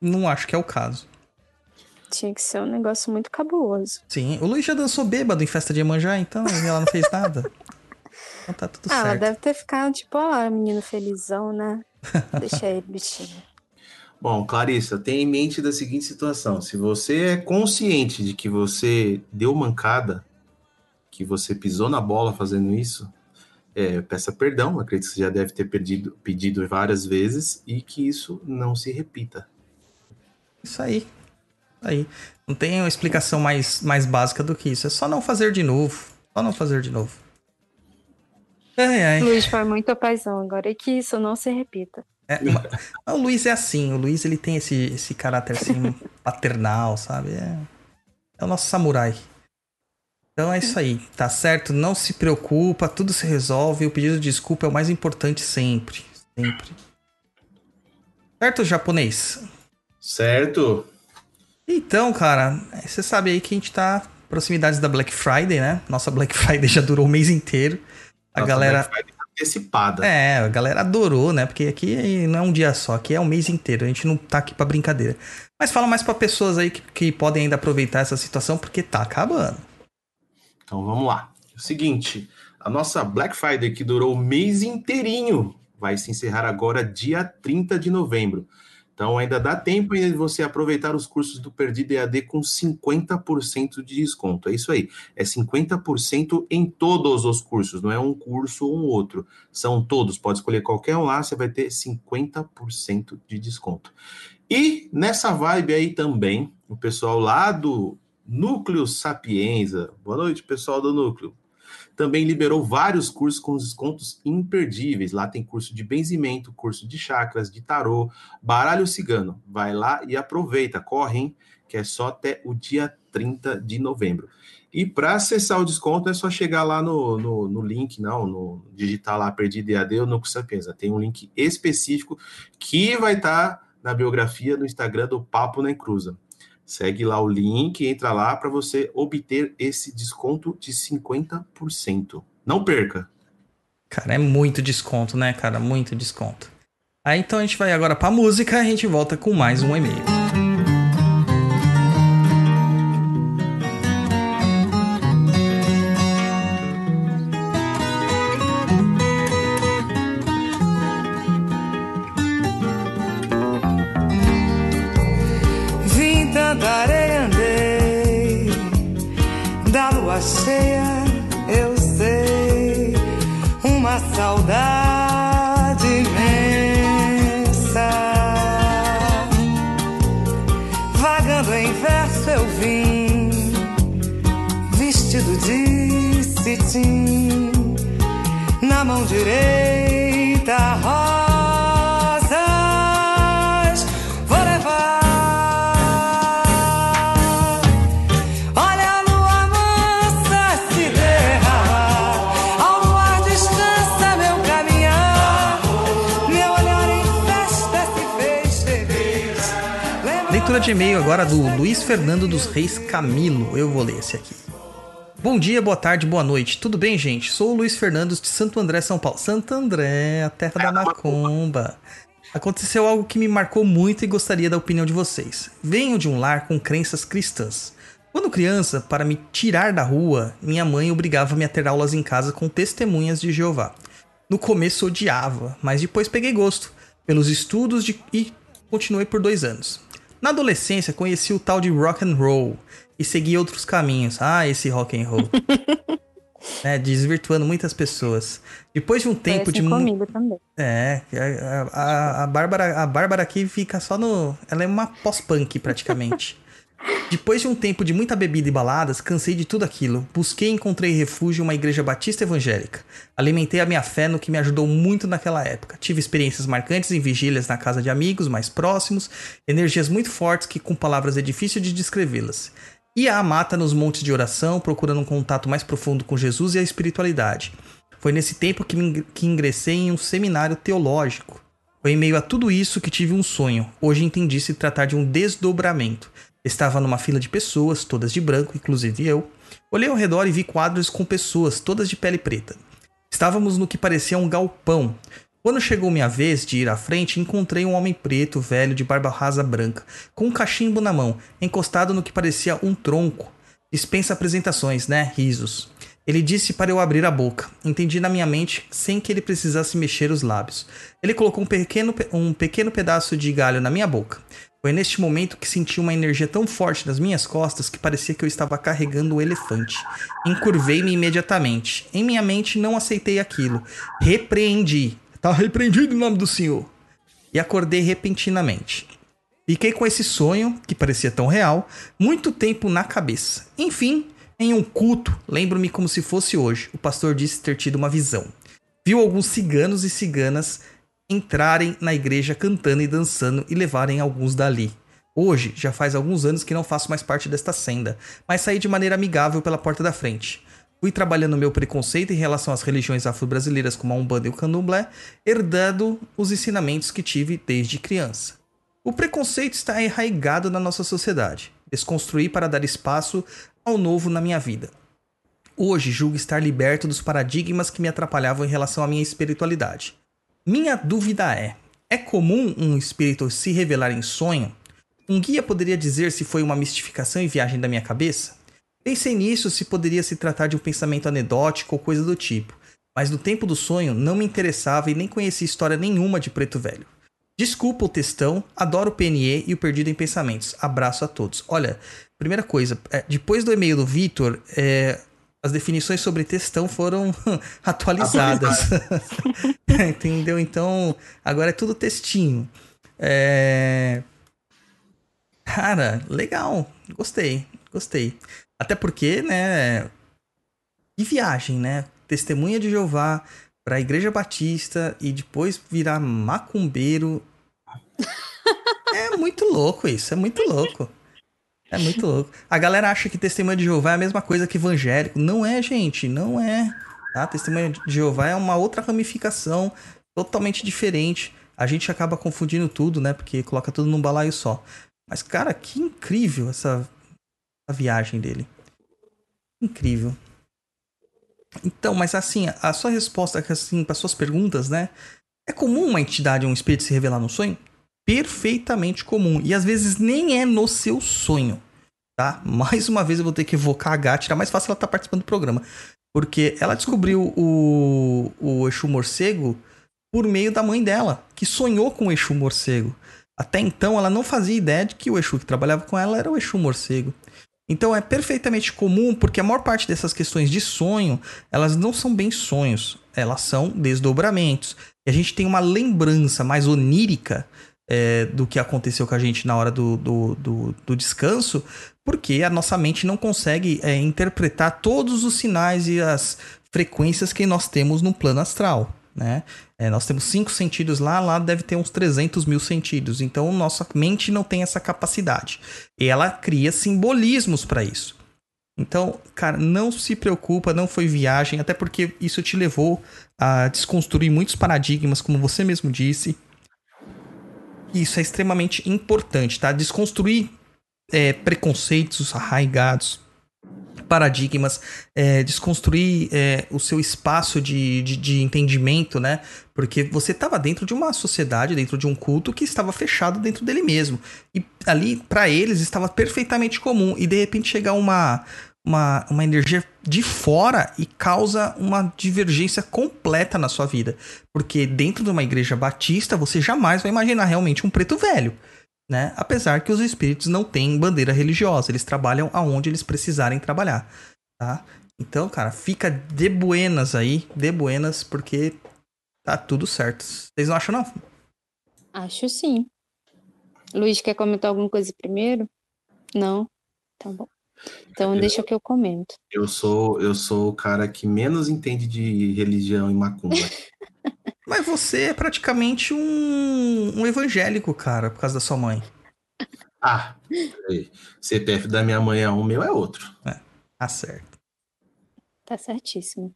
Não acho que é o caso. Tinha que ser um negócio muito cabuloso. Sim, o Luiz já dançou bêbado em festa de Iemanjá, então e ela não fez nada. Então tá tudo Ah, ela certo. deve ter ficado tipo, ó, menino felizão, né? Deixa ele, bichinho. Bom, Clarissa, tenha em mente da seguinte situação: se você é consciente de que você deu mancada, que você pisou na bola fazendo isso, é, peça perdão. Acredito que você já deve ter pedido, pedido várias vezes e que isso não se repita. Isso aí. Isso aí. Não tem uma explicação mais, mais básica do que isso. É só não fazer de novo. Só não fazer de novo. Ai, ai. Luiz foi muito paizão agora. E que isso não se repita. É, o Luiz é assim. O Luiz ele tem esse, esse caráter assim paternal, sabe? É, é o nosso samurai. Então é isso aí, tá certo? Não se preocupa, tudo se resolve. O pedido de desculpa é o mais importante sempre. Sempre. Certo, japonês? Certo? Então, cara, você sabe aí que a gente tá proximidades da Black Friday, né? Nossa Black Friday já durou o mês inteiro. A Nossa, galera. Black Friday tá antecipada. É, a galera adorou, né? Porque aqui não é um dia só, aqui é um mês inteiro. A gente não tá aqui pra brincadeira. Mas fala mais pra pessoas aí que, que podem ainda aproveitar essa situação, porque tá acabando. Então vamos lá. O seguinte, a nossa Black Friday que durou o mês inteirinho vai se encerrar agora dia 30 de novembro. Então ainda dá tempo de você aproveitar os cursos do Perdido EAD com 50% de desconto. É isso aí. É 50% em todos os cursos, não é um curso ou um outro. São todos. Pode escolher qualquer um lá, você vai ter 50% de desconto. E nessa vibe aí também, o pessoal lá do Núcleo Sapienza. Boa noite, pessoal do Núcleo. Também liberou vários cursos com descontos imperdíveis. Lá tem curso de benzimento, curso de chakras, de tarô, baralho cigano. Vai lá e aproveita, corre, hein? Que é só até o dia 30 de novembro. E para acessar o desconto é só chegar lá no, no, no link, não, no digitar lá Perdido EAD ou Núcleo Sapienza. Tem um link específico que vai estar na biografia no Instagram do Papo na Encruza. Segue lá o link, entra lá para você obter esse desconto de 50%. Não perca. Cara, é muito desconto, né, cara? Muito desconto. Aí então a gente vai agora pra música, a gente volta com mais um e-mail. direita rosas vou levar. Olha a lua mansa se derramar, ao luar descansa meu caminhar, meu olhar em festa se fez feliz. Leitura de e-mail agora do Luiz Fernando dos Reis Camilo. Eu vou ler esse aqui. Bom dia, boa tarde, boa noite. Tudo bem, gente? Sou o Luiz Fernando de Santo André, São Paulo. Santo André, a terra da macumba. Aconteceu algo que me marcou muito e gostaria da opinião de vocês. Venho de um lar com crenças cristãs. Quando criança, para me tirar da rua, minha mãe obrigava-me a ter aulas em casa com testemunhas de Jeová. No começo odiava, mas depois peguei gosto pelos estudos de... e continuei por dois anos. Na adolescência, conheci o tal de rock and roll e segui outros caminhos. Ah, esse rock and roll. é, desvirtuando muitas pessoas. Depois de um tempo Foi assim de comigo também. é, a, a, a, Bárbara, a Bárbara aqui fica só no. Ela é uma pós-punk praticamente. Depois de um tempo de muita bebida e baladas, cansei de tudo aquilo. Busquei e encontrei refúgio em uma igreja batista evangélica. Alimentei a minha fé no que me ajudou muito naquela época. Tive experiências marcantes em vigílias na casa de amigos mais próximos, energias muito fortes que com palavras é difícil de descrevê-las. Ia à mata nos montes de oração, procurando um contato mais profundo com Jesus e a espiritualidade. Foi nesse tempo que, me, que ingressei em um seminário teológico. Foi em meio a tudo isso que tive um sonho. Hoje entendi se tratar de um desdobramento. Estava numa fila de pessoas, todas de branco, inclusive eu. Olhei ao redor e vi quadros com pessoas, todas de pele preta. Estávamos no que parecia um galpão. Quando chegou minha vez de ir à frente, encontrei um homem preto, velho, de barba rasa branca, com um cachimbo na mão, encostado no que parecia um tronco. Dispensa apresentações, né? Risos. Ele disse para eu abrir a boca. Entendi na minha mente sem que ele precisasse mexer os lábios. Ele colocou um pequeno, pe- um pequeno pedaço de galho na minha boca. Foi neste momento que senti uma energia tão forte nas minhas costas que parecia que eu estava carregando um elefante. Encurvei-me imediatamente. Em minha mente não aceitei aquilo. Repreendi. Tá repreendido em nome do Senhor. E acordei repentinamente. Fiquei com esse sonho, que parecia tão real, muito tempo na cabeça. Enfim, em um culto, lembro-me como se fosse hoje, o pastor disse ter tido uma visão. Viu alguns ciganos e ciganas entrarem na igreja cantando e dançando e levarem alguns dali. Hoje, já faz alguns anos que não faço mais parte desta senda, mas saí de maneira amigável pela porta da frente. Fui trabalhando meu preconceito em relação às religiões afro-brasileiras como a Umbanda e o Candomblé, herdando os ensinamentos que tive desde criança. O preconceito está enraigado na nossa sociedade. Desconstruí para dar espaço ao novo na minha vida. Hoje julgo estar liberto dos paradigmas que me atrapalhavam em relação à minha espiritualidade. Minha dúvida é: é comum um espírito se revelar em sonho? Um guia poderia dizer se foi uma mistificação e viagem da minha cabeça? Pensei nisso se poderia se tratar de um pensamento anedótico ou coisa do tipo, mas no tempo do sonho não me interessava e nem conhecia história nenhuma de Preto Velho. Desculpa o textão, adoro o PNE e o Perdido em Pensamentos. Abraço a todos. Olha, primeira coisa, é, depois do e-mail do Vitor, é, as definições sobre textão foram atualizadas. Entendeu? Então, agora é tudo textinho. É... Cara, legal. Gostei, gostei. Até porque, né? E viagem, né? Testemunha de Jeová para a Igreja Batista e depois virar macumbeiro. É muito louco isso, é muito louco. É muito louco. A galera acha que testemunha de Jeová é a mesma coisa que evangélico. Não é, gente, não é. Tá? Testemunha de Jeová é uma outra ramificação totalmente diferente. A gente acaba confundindo tudo, né? Porque coloca tudo num balaio só. Mas, cara, que incrível essa, essa viagem dele. Incrível. Então, mas assim, a sua resposta assim, para suas perguntas, né? É comum uma entidade ou um espírito se revelar no sonho? Perfeitamente comum. E às vezes nem é no seu sonho. Tá? Mais uma vez eu vou ter que evocar a Gátira. Mais fácil ela estar participando do programa. Porque ela descobriu o, o Exu Morcego por meio da mãe dela, que sonhou com o Exu Morcego. Até então ela não fazia ideia de que o Exu que trabalhava com ela era o Exu Morcego. Então é perfeitamente comum, porque a maior parte dessas questões de sonho, elas não são bem sonhos, elas são desdobramentos. E a gente tem uma lembrança mais onírica é, do que aconteceu com a gente na hora do, do, do, do descanso, porque a nossa mente não consegue é, interpretar todos os sinais e as frequências que nós temos no plano astral. Né? É, nós temos cinco sentidos lá, lá deve ter uns 300 mil sentidos. Então, nossa mente não tem essa capacidade. E ela cria simbolismos para isso. Então, cara, não se preocupa, não foi viagem, até porque isso te levou a desconstruir muitos paradigmas, como você mesmo disse. Isso é extremamente importante, tá? Desconstruir é, preconceitos arraigados, paradigmas, é, desconstruir é, o seu espaço de, de, de entendimento, né? Porque você estava dentro de uma sociedade, dentro de um culto que estava fechado dentro dele mesmo. E ali, para eles, estava perfeitamente comum. E de repente chegar uma, uma, uma energia de fora e causa uma divergência completa na sua vida. Porque dentro de uma igreja batista, você jamais vai imaginar realmente um preto velho. Né? Apesar que os espíritos não têm bandeira religiosa, eles trabalham aonde eles precisarem trabalhar, tá? Então, cara, fica de buenas aí, de buenas, porque tá tudo certo. Vocês não acham, não? Acho sim. Luiz, quer comentar alguma coisa primeiro? Não? Tá bom. Então Eu- deixa que eu comento. Eu sou, eu sou o cara que menos entende de religião e macumba. Mas você é praticamente um, um evangélico, cara, por causa da sua mãe. ah, peraí. CPF da minha mãe é um, meu é outro. Tá certo. Tá certíssimo.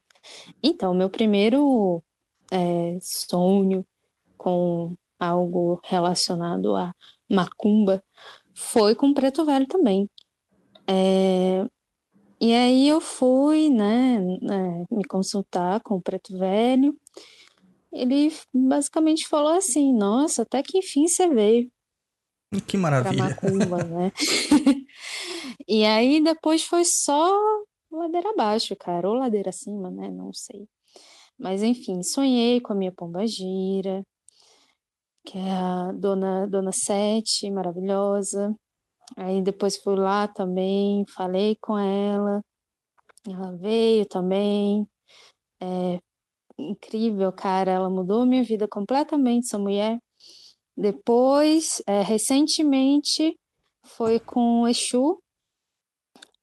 Então, meu primeiro é, sonho com algo relacionado a macumba foi com Preto Velho também. É, e aí eu fui, né, né, me consultar com o Preto Velho. Ele basicamente falou assim: Nossa, até que enfim você veio Que maravilha. macumba, né? E aí depois foi só ladeira abaixo, cara, ou ladeira acima, né? Não sei. Mas enfim, sonhei com a minha pombagira, que é a dona Dona Sete, maravilhosa. Aí depois fui lá também, falei com ela. Ela veio também. É incrível, cara, ela mudou minha vida completamente, essa mulher. Depois, é, recentemente, foi com o Exu.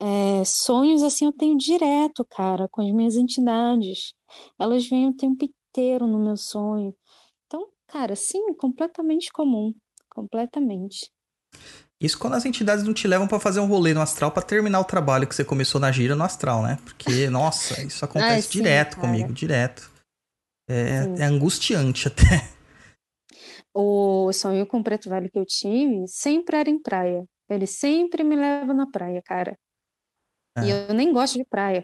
É, sonhos assim eu tenho direto, cara, com as minhas entidades. Elas vêm o tempo inteiro no meu sonho. Então, cara, sim, completamente comum. Completamente. Isso quando as entidades não te levam pra fazer um rolê no astral pra terminar o trabalho que você começou na gira no astral, né? Porque, nossa, isso acontece sim, direto cara. comigo, direto. É, Sim. é angustiante até. O sonho com o preto velho que eu tive sempre era em praia. Ele sempre me leva na praia, cara. E É. eu nem gosto de praia.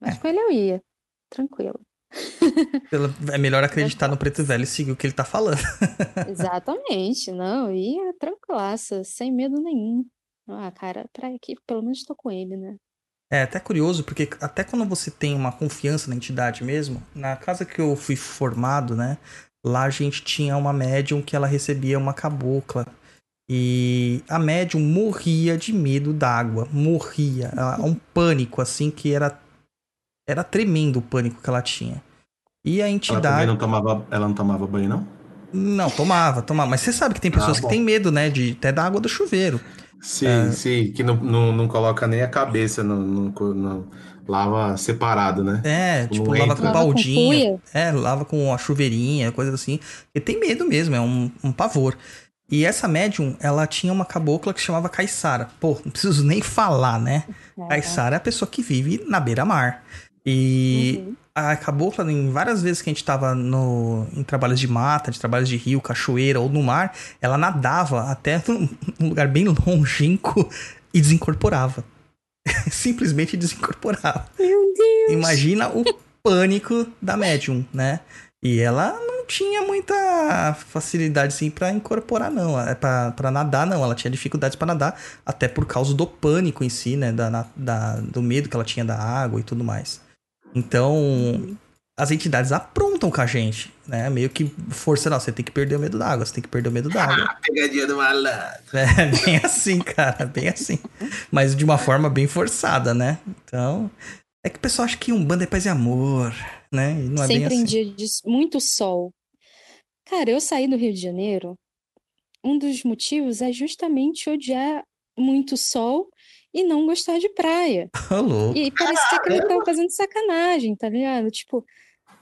Mas É. com ele eu ia. Tranquilo. É melhor acreditar no preto velho e seguir o que ele tá falando. Exatamente, não, ia tranquilaça, sem medo nenhum. Ah, cara, praia aqui, pelo menos tô com ele, né? É até curioso, porque até quando você tem uma confiança na entidade mesmo, na casa que eu fui formado, né? Lá a gente tinha uma médium que ela recebia uma cabocla. E a médium morria de medo d'água. Morria. Ela- Um pânico, assim, que era. Era tremendo o pânico que ela tinha. E a Ela entidade. não tomava, ela não tomava banho, não? Não, tomava, tomava. Mas você sabe que tem pessoas Ah, que têm medo, né? De até da água do chuveiro. Sim, É. sim, que não, não, não coloca nem a cabeça no, no, co- no- lava separado, né? É, tipo, Não lava entra. com Lava com baldinho. cuia? É, lava com a chuveirinha, coisa assim. E tem medo mesmo, é um, um pavor. E essa médium, ela tinha uma cabocla que se chamava Caissara. Pô, não preciso nem falar, né? Caissara é a pessoa que vive na beira-mar. E Uhum. a cabocla, em várias vezes que a gente tava no, em trabalhos de mata, de trabalhos de rio, cachoeira ou no mar, ela nadava até num, lugar bem longínquo e desincorporava. Simplesmente desincorporava. Meu Deus! Imagina o pânico da médium, né? E ela não tinha muita facilidade assim para incorporar não, é para para nadar não, ela tinha dificuldades para nadar até por causa do pânico em si, né, da, da- do medo que ela tinha da água e tudo mais. Então, as entidades aprontam com a gente, né? Meio que força, não, você tem que perder o medo da água, você tem que perder o medo da água. Pegadinha do malandro. É bem assim, cara, bem assim. Mas de uma forma bem forçada, né? Então, é que o pessoal acha que um bando é paz e amor, né? E não é bem Sempre em assim. dia de muito sol. Cara, eu saí do Rio de Janeiro, um dos motivos é justamente odiar muito sol e não gostar de praia. Ô, louco. E parecia que ele tava fazendo sacanagem, tá ligado? Tipo,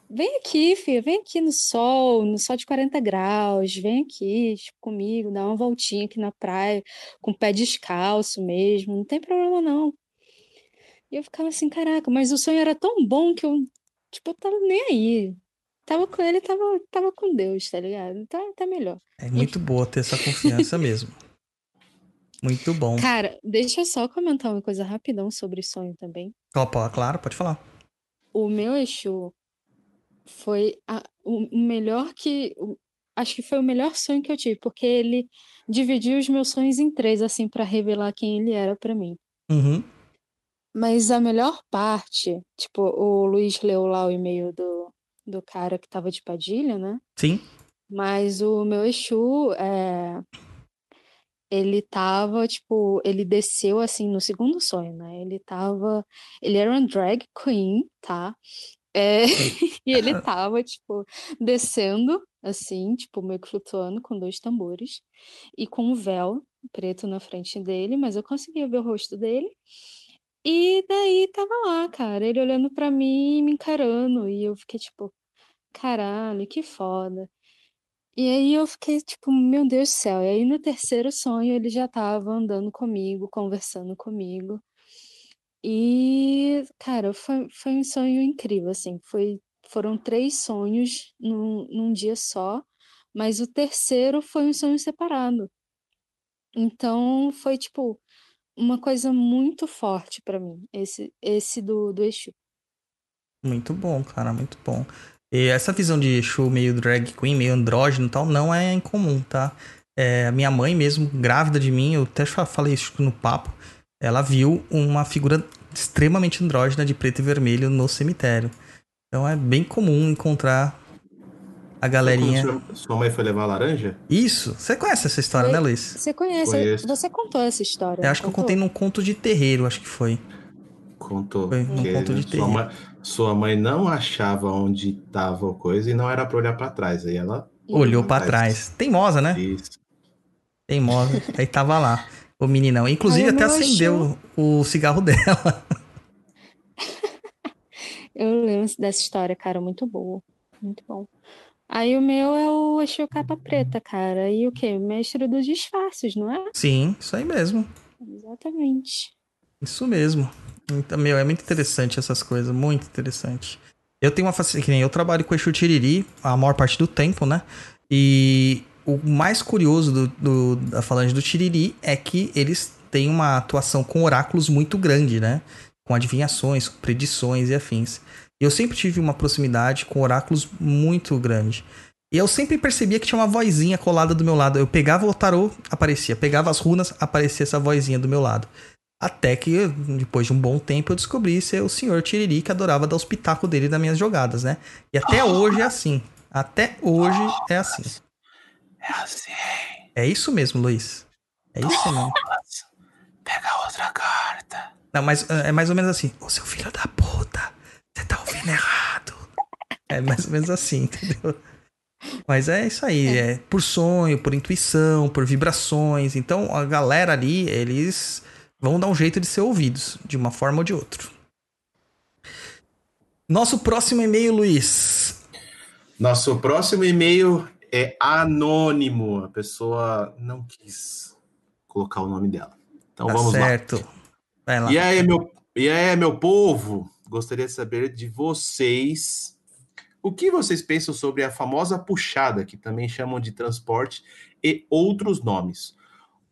vem aqui, filha, vem aqui no sol, no sol de 40 graus, vem aqui, tipo, comigo, dá uma voltinha aqui na praia, com o pé descalço mesmo, não tem problema não. E eu ficava assim, caraca, mas o sonho era tão bom que eu, tipo, eu tava nem aí. tava com ele, tava, tava com Deus, tá ligado? Tá, tá melhor. É muito boa ter essa confiança mesmo. Muito bom. Cara, deixa eu só comentar uma coisa rapidão sobre sonho também. Opa, claro, pode falar. O meu Exu foi a- o melhor que. Acho que foi o melhor sonho que eu tive, porque ele dividiu os meus sonhos em três, assim, pra revelar quem ele era pra mim. Uhum. Mas a melhor parte, tipo, o Luiz leu lá o e-mail do, do cara que tava de Padilha, né? Sim. Mas o meu Exu, é, ele tava, tipo, ele desceu assim no segundo sonho, né? Ele tava, ele era um drag queen, tá? É, e ele tava, tipo, descendo, assim, tipo, meio que flutuando com dois tambores e com um véu preto na frente dele, mas eu conseguia ver o rosto dele. E daí tava lá, cara, ele olhando pra mim, me encarando, e eu fiquei tipo, caralho, que foda. E aí eu fiquei tipo, meu Deus do céu. E aí no terceiro sonho ele já tava andando comigo, conversando comigo. E, cara, foi, foi um sonho incrível, assim. Foi, foram três sonhos num, num dia só, mas o terceiro foi um sonho separado. Então foi tipo uma coisa muito forte pra mim, esse, esse do, do Exu. Muito bom, cara, muito bom. E essa visão de Exu meio drag queen, meio andrógeno e tal, não é incomum, tá? É, minha mãe mesmo, grávida de mim, eu até fa- falei isso no papo, ela viu uma figura extremamente andrógena de preto e vermelho no cemitério. Então é bem comum encontrar a galerinha. Sua, sua mãe foi levar a laranja? Isso, você conhece essa história, Foi- né, Luiz? Você conhece? Conheço. Você contou essa história? Eu acho que eu contou? contei num conto de terreiro, acho que foi. Contou. Foi num que ponto de sua, terreiro. mãe, sua mãe não achava onde tava a coisa e não era pra olhar pra trás. Aí ela. Olhou pra Mas- trás. Teimosa, né? Isso. Teimosa. Aí tava lá, o meninão. Inclusive, o até acendeu o cigarro dela. Eu lembro dessa história, cara, muito boa. Muito bom. Aí o meu é o Exu Capa Preta, cara. E o quê? Mestre dos disfarces, não é? Sim, isso aí mesmo. Exatamente. Isso mesmo. Então, meu, é muito interessante essas coisas, muito interessante. Eu tenho uma facilidade, eu trabalho com Exu Tiriri a maior parte do tempo, né? E o mais curioso do, do- da falange do Tiriri é que eles têm uma atuação com oráculos muito grande, né? Com adivinhações, com predições e afins. Eu sempre tive uma proximidade com oráculos muito grande. E eu sempre percebia que tinha uma vozinha colada do meu lado. Eu pegava o tarô, aparecia. Pegava as runas, aparecia essa vozinha do meu lado. Até que, depois de um bom tempo, eu descobri ser o senhor Tiriri que adorava dar os pitacos dele nas minhas jogadas, né? E até hoje é assim. Até hoje é assim. É assim. É isso mesmo, Luiz. É isso mesmo. Pega outra carta. Não, mas é mais ou menos assim. Ô, seu filho da puta, você tá ouvindo errado. É mais ou menos assim, entendeu? Mas é isso aí, é por sonho, por intuição, por vibrações. Então a galera ali, eles vão dar um jeito de ser ouvidos, de uma forma ou de outra. Nosso próximo e-mail, Luiz. Nosso próximo e-mail é anônimo. A pessoa não quis colocar o nome dela. Então tá vamos lá. certo. Vai lá. E aí, meu, e aí, meu povo? Gostaria de saber de vocês o que vocês pensam sobre a famosa puxada, que também chamam de transporte, e outros nomes,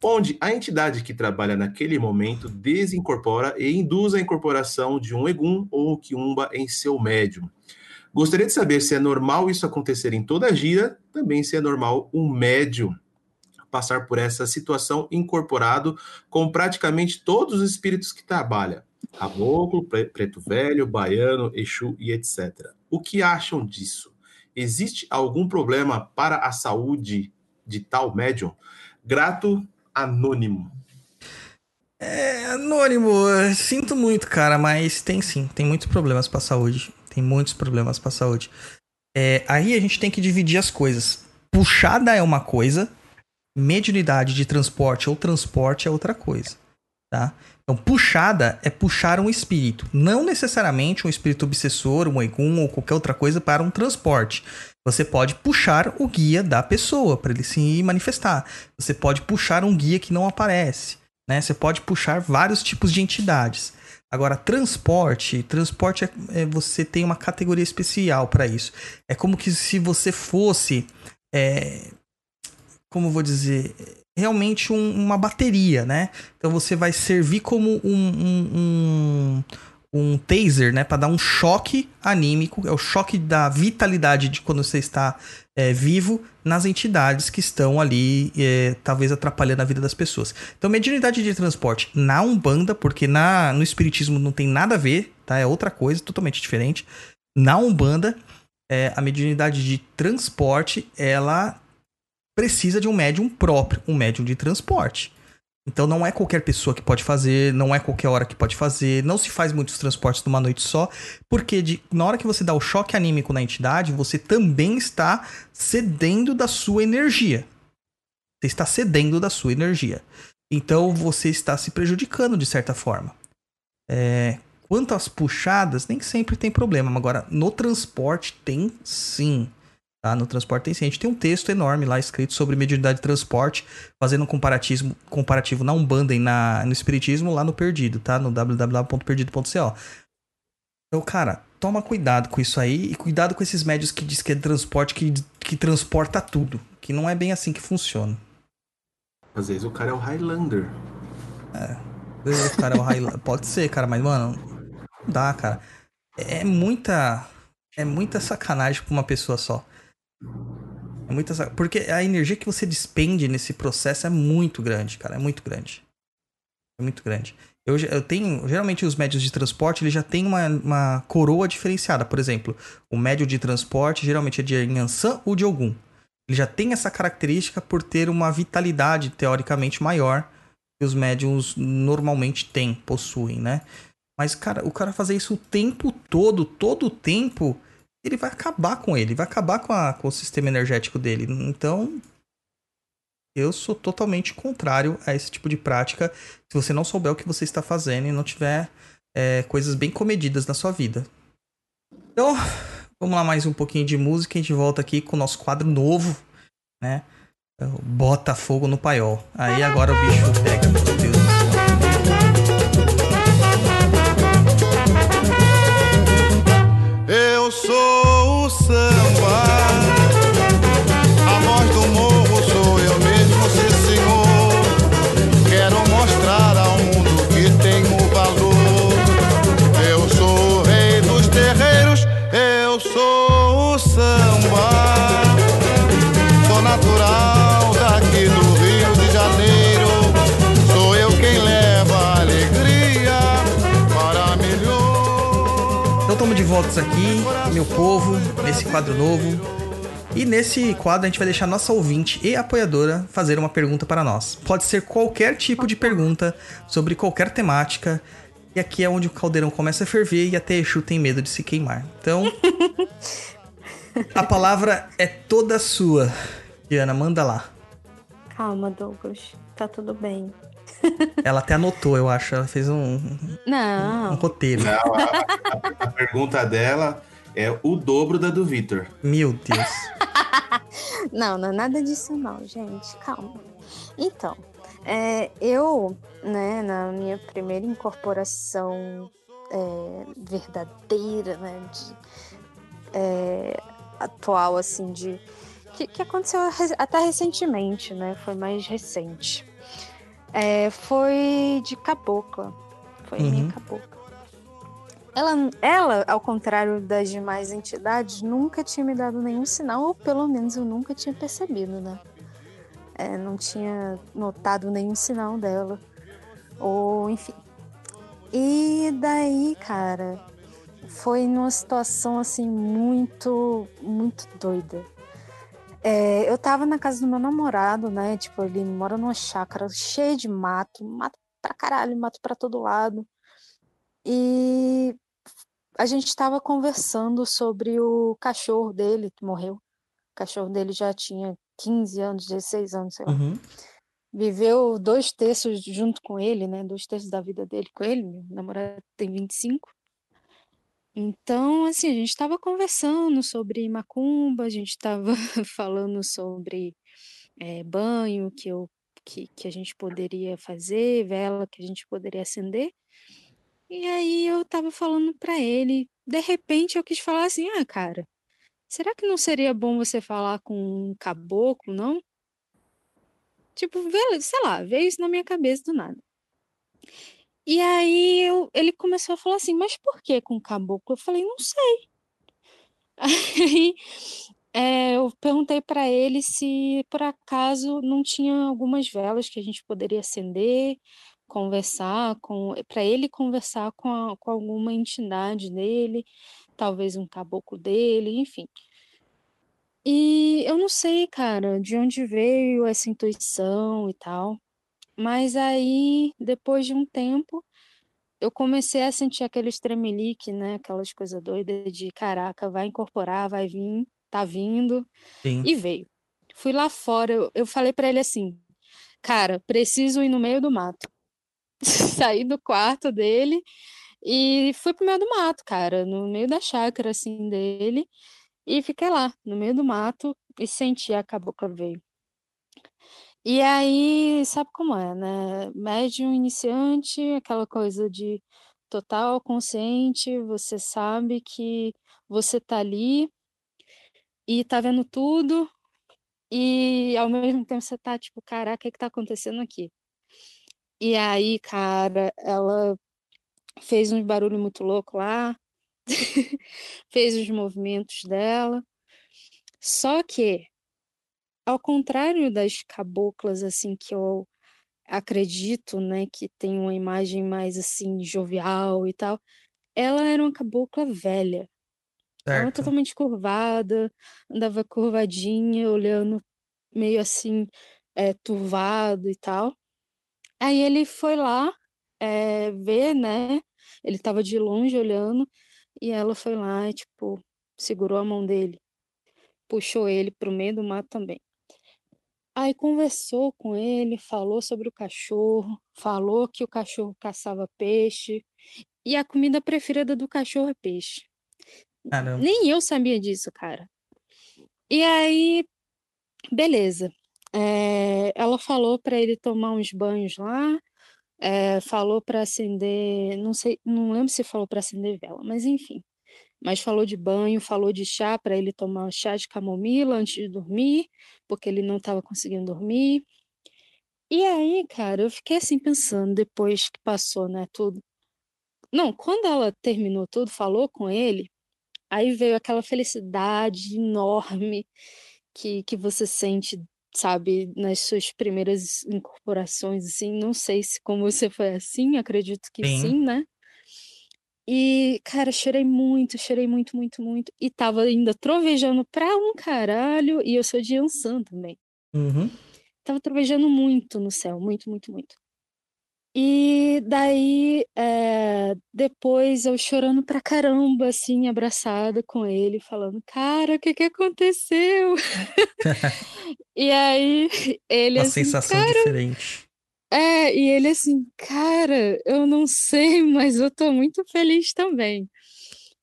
onde a entidade que trabalha naquele momento desincorpora e induz a incorporação de um egum ou quiumba em seu médium. Gostaria de saber se é normal isso acontecer em toda a gira, também se é normal um médium passar por essa situação incorporado com praticamente todos os espíritos que trabalha. Caboclo, pre- preto velho, baiano, exu e etc. O que acham disso? Existe algum problema para a saúde de tal médium? Grato anônimo. É, anônimo, sinto muito, cara, mas tem sim, tem muitos problemas pra saúde. Tem muitos problemas pra saúde. É, aí a gente tem que dividir as coisas. Puxada é uma coisa, mediunidade de transporte ou transporte é outra coisa, tá? Então, puxada é puxar um espírito, não necessariamente um espírito obsessor, um egum ou qualquer outra coisa para um transporte. Você pode puxar o guia da pessoa para ele se manifestar. Você pode puxar um guia que não aparece, né? Você pode puxar vários tipos de entidades. Agora, transporte, transporte é, é- você tem uma categoria especial para isso. É como que se você fosse, é, como vou dizer, realmente um- uma bateria, né? Então você vai servir como um, um, um, um taser, né? Para dar um choque anímico, é o choque da vitalidade de quando você está é, vivo nas entidades que estão ali, é, talvez atrapalhando a vida das pessoas. Então, mediunidade de transporte na Umbanda, porque na, no Espiritismo não tem nada a ver, tá? É outra coisa, totalmente diferente. Na Umbanda, é, a mediunidade de transporte, ela precisa de um médium próprio, um médium de transporte. Então não é qualquer pessoa que pode fazer, não é qualquer hora que pode fazer, não se faz muitos transportes numa noite só, porque de- na hora que você dá o choque anímico na entidade, você também está cedendo da sua energia. Você está cedendo da sua energia. Então você está se prejudicando de certa forma. É, quanto às puxadas, nem sempre tem problema. Agora, no transporte tem sim. Tá? No transporte tem sim. A gente tem um texto enorme lá escrito sobre mediunidade de transporte, fazendo um comparativo, comparativo na Umbanda e na, no Espiritismo lá no Perdido, tá? No www.perdido.co. Então, cara, toma cuidado com isso aí e cuidado com esses médios que diz que é transporte que, que transporta tudo. Que não é bem assim que funciona. Às vezes o cara é o Highlander. Às vezes o cara é o Highlander. Pode ser, cara, mas, mano, não dá, cara. É muita. É muita sacanagem pra uma pessoa só. É muita sac- Porque a energia que você despende nesse processo é muito grande, cara. É muito grande. É muito grande. Eu, eu tenho. Geralmente os médios de transporte ele já tem uma, uma coroa diferenciada. Por exemplo, o médio de transporte geralmente é de Yansan ou de Ogum. Ele já tem essa característica por ter uma vitalidade teoricamente maior que os médiums normalmente têm, possuem, né? Mas, cara, o cara fazer isso o tempo todo, todo o tempo, ele vai acabar com ele, vai acabar com, a- com o sistema energético dele. Então, eu sou totalmente contrário a esse tipo de prática se você não souber o que você está fazendo e não tiver é, coisas bem comedidas na sua vida. Então, vamos lá mais um pouquinho de música. A gente volta aqui com o nosso quadro novo, né? É Bota Fogo no Paiol. Aí agora o bicho pega, meu Deus sou o samba, Aqui, meu povo, nesse quadro novo. E nesse quadro a gente vai deixar nossa ouvinte e apoiadora fazer uma pergunta para nós. Pode ser qualquer tipo de pergunta sobre qualquer temática. E aqui é onde o caldeirão começa a ferver e até Exu tem medo de se queimar. Então, a palavra é toda sua. Diana, manda lá. Calma, Douglas. Tá tudo bem. Ela até anotou, eu acho. Ela fez um, um Não. roteiro. Não, a, a- a pergunta dela é o dobro da do Vitor. Meu Deus. Não, não é nada disso não, gente. Calma. Então, é, eu, né, na minha primeira incorporação é, verdadeira, né, de, é, atual, assim, de que, que aconteceu até recentemente, né? Foi mais recente. É, foi de cabocla. Foi Uhum. minha cabocla. Ela, ela, ao contrário das demais entidades, nunca tinha me dado nenhum sinal, ou pelo menos eu nunca tinha percebido, né? É, não tinha notado nenhum sinal dela. Ou, enfim. E daí, cara, foi numa situação assim muito, muito doida. É, eu tava na casa do meu namorado, né? Tipo, ele mora numa chácara cheia de mato, mato pra caralho, mato pra todo lado. E a gente tava conversando sobre o cachorro dele que morreu. O cachorro dele já tinha 15 anos, 16 anos, sei lá Uhum. viveu dois terços junto com ele, né? Dois terços da vida dele com ele. Meu namorado tem 25. Então, assim, a gente estava conversando sobre macumba, a gente estava falando sobre eh, banho que, eu, que, que a gente poderia fazer, vela que a gente poderia acender. E aí eu tava falando pra ele, de repente eu quis falar assim: "Ah, cara, será que não seria bom você falar com um caboclo, não?" Tipo, sei lá, veio isso na minha cabeça do nada. E aí eu, ele começou a falar assim: "Mas por que com caboclo?" Eu falei: "Não sei." Aí é, eu perguntei pra ele se por acaso não tinha algumas velas que a gente poderia acender, conversar com, para ele conversar com, a- com alguma entidade dele, talvez um caboclo dele, enfim. E eu não sei, cara, de onde veio essa intuição e tal. Mas aí, depois de um tempo, eu comecei a sentir aquele tremelique, né? Aquelas coisas doidas de caraca, vai incorporar, vai vir, tá vindo. Sim. E veio. Fui lá fora, eu, eu falei pra ele assim, cara, preciso ir no meio do mato. Saí do quarto dele e fui pro meio do mato, cara, no meio da chácara, assim, dele. E fiquei lá, no meio do mato, e senti a cabocla veio. E aí, sabe como é, né? Médium iniciante, aquela coisa de total consciente, você sabe que você tá ali e tá vendo tudo, e ao mesmo tempo você tá tipo, caraca, o que que tá acontecendo aqui? E aí, cara, ela fez uns barulho muito louco lá, fez os movimentos dela. Só que, ao contrário das caboclas, assim, que eu acredito, né, que tem uma imagem mais, assim, jovial e tal, ela era uma cabocla velha. Ela Certo. totalmente curvada, andava curvadinha, olhando meio assim, é, turvado e tal. Aí ele foi lá é, ver, né? Ele tava de longe olhando, e ela foi lá e, tipo, segurou a mão dele, puxou ele pro meio do mato também. Aí conversou com ele, falou sobre o cachorro, falou que o cachorro caçava peixe, e a comida preferida do cachorro é peixe. Caramba. Nem eu sabia disso, cara. E aí, beleza. É, ela falou pra ele tomar uns banhos lá, é, falou pra acender, não sei, não lembro se falou pra acender vela, mas enfim. Mas falou de banho, falou de chá pra ele tomar chá de camomila antes de dormir, porque ele não estava conseguindo dormir. E aí, cara, eu fiquei assim pensando depois que passou, né, tudo. Não, quando ela terminou tudo, falou com ele, aí veio aquela felicidade enorme que, que você sente, sabe, nas suas primeiras incorporações, assim. Não sei se como você foi assim, acredito que Sim. sim, né? E, cara, chorei muito, chorei muito, muito, muito. E tava ainda trovejando pra um caralho, e eu sou de Ansan também. Uhum. Tava trovejando muito no céu, muito, muito, muito. E daí, eh, depois eu chorando pra caramba, assim, abraçada com ele, falando: "Cara, o que que aconteceu?" E aí, ele Uma assim: sensação "Cara" diferente. É, e ele assim: "Cara, eu não sei, mas eu tô muito feliz também."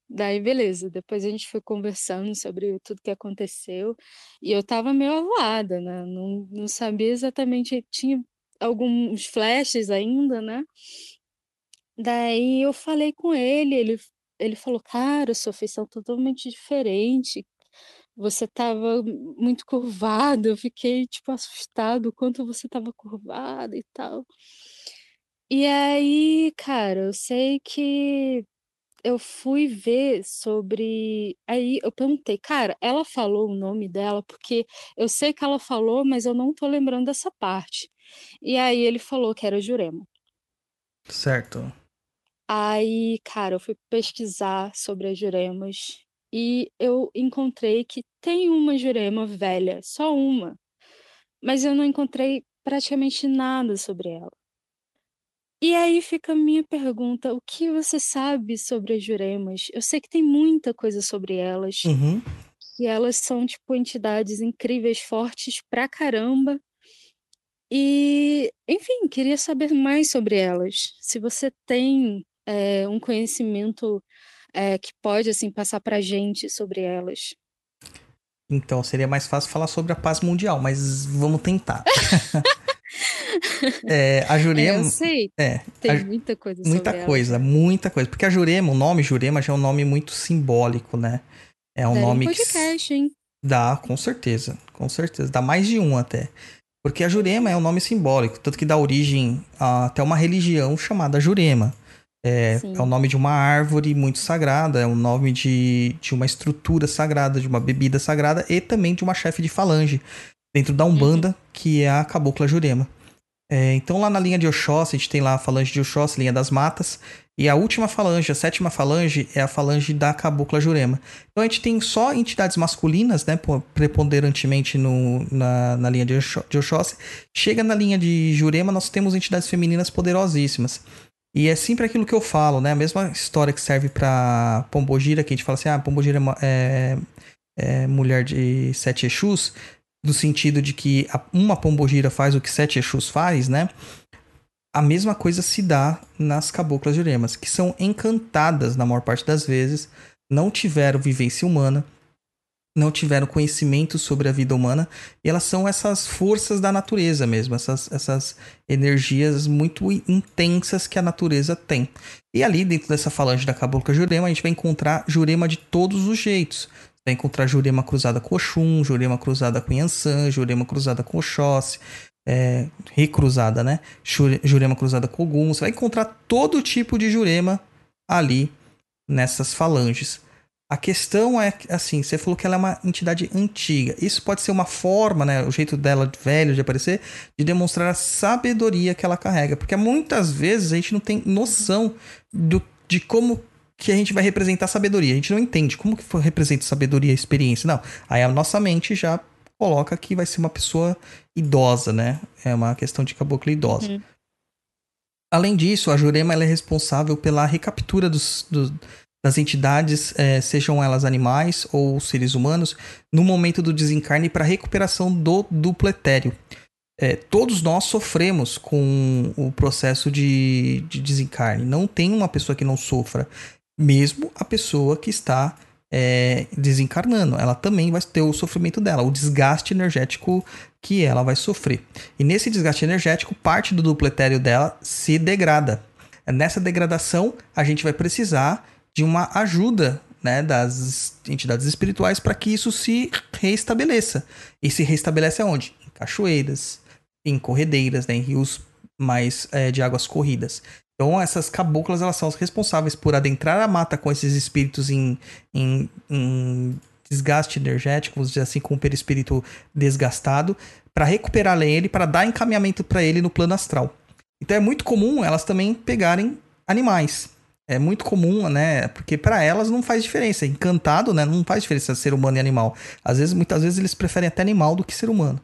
Daí beleza, depois a gente foi conversando sobre tudo que aconteceu, e eu estava meio avoada, né, não não sabia exatamente tinha alguns flashes ainda, né. Daí eu falei com ele, ele ele falou: "Cara, sua feição totalmente diferente, você estava muito curvado", eu fiquei, tipo, assustado o quanto você estava curvado e tal. E aí, cara, eu sei que eu fui ver sobre aí eu perguntei: "Cara, ela falou o nome dela?" Porque eu sei que ela falou, mas eu não tô lembrando dessa parte. E aí ele falou que era Jurema. Certo. Aí, cara, eu fui pesquisar sobre as juremas e eu encontrei que tem uma jurema velha, só uma, mas eu não encontrei praticamente nada sobre ela. E aí fica a minha pergunta: o que você sabe sobre as juremas? Eu sei que tem muita coisa sobre elas, Uhum. que elas são, tipo, entidades incríveis, fortes pra caramba. E, enfim, queria saber mais sobre elas. Se você tem, eh, um conhecimento, eh, que pode, assim, passar pra gente sobre elas. Então, seria mais fácil falar sobre a paz mundial, mas vamos tentar. É, a Jurema. Eu sei, É, tem a- muita coisa muita sobre coisa, ela. muita coisa. Porque a Jurema, o nome Jurema já é um nome muito simbólico, né? É um Daria nome um que. podcast, hein? Dá, com certeza, com certeza. Dá mais de um até. Porque a Jurema é um nome simbólico, tanto que dá origem a até uma religião chamada Jurema. É, Sim. é o nome de uma árvore muito sagrada, é o nome de, de uma estrutura sagrada, de uma bebida sagrada e também de uma chefe de falange dentro da Umbanda, que é a Cabocla Jurema. É, então lá na linha de Oxóssi, a gente tem lá a falange de Oxóssi, linha das matas, e a última falange, a sétima falange, é a falange da Cabocla Jurema. Então a gente tem só entidades masculinas, né, preponderantemente no, na, na linha de Oxóssi. Chega na linha de Jurema, nós temos entidades femininas poderosíssimas. E é sempre aquilo que eu falo, né? A mesma história que serve pra Pombogira, que a gente fala assim, ah, Pombogira é, é, é mulher de sete Exus, no sentido de que uma Pombogira faz o que sete Exus faz, né? A mesma coisa se dá nas caboclas juremas, que são encantadas na maior parte das vezes, não tiveram vivência humana, não tiveram conhecimento sobre a vida humana, e elas são essas forças da natureza mesmo, essas, essas energias muito intensas que a natureza tem. E ali, dentro dessa falange da cabocla jurema, a gente vai encontrar jurema de todos os jeitos. Vai encontrar jurema cruzada com Oxum, jurema cruzada com Yansan, jurema cruzada com Oxóssi, é, recruzada, né? Jure- Jurema cruzada com Ogum. Você vai encontrar todo tipo de jurema ali nessas falanges. A questão é, assim, você falou que ela é uma entidade antiga. Isso pode ser uma forma, né? O jeito dela velho de aparecer, de demonstrar a sabedoria que ela carrega. Porque muitas vezes a gente não tem noção do, de como que a gente vai representar a sabedoria. A gente não entende como que representa sabedoria e experiência. Não. Aí a nossa mente já coloca que vai ser uma pessoa idosa, né? É uma questão de caboclo idosa. Uhum. Além disso, a Jurema ela é responsável pela recaptura dos, do- das entidades, eh, sejam elas animais ou seres humanos, no momento do desencarne para recuperação do duplo etéreo. Eh, todos nós sofremos com o processo de, de desencarne. Não tem uma pessoa que não sofra, mesmo a pessoa que está eh, desencarnando. Ela também vai ter o sofrimento dela, o desgaste energético que ela vai sofrer. E nesse desgaste energético, parte do duplo etéreo dela se degrada. Nessa degradação, a gente vai precisar de uma ajuda né, das entidades espirituais para que isso se reestabeleça. E se restabelece aonde? Em cachoeiras, em corredeiras, né, em rios mais eh, de águas corridas. Então essas caboclas elas são as responsáveis por adentrar a mata com esses espíritos em, em, em desgaste energético, vamos dizer assim, com o perispírito desgastado, para recuperar ele, para dar encaminhamento para ele no plano astral. Então é muito comum elas também pegarem animais. É muito comum, né? Porque para elas não faz diferença. Encantado, né? Não faz diferença ser humano e animal. Às vezes, muitas vezes eles preferem até animal do que ser humano.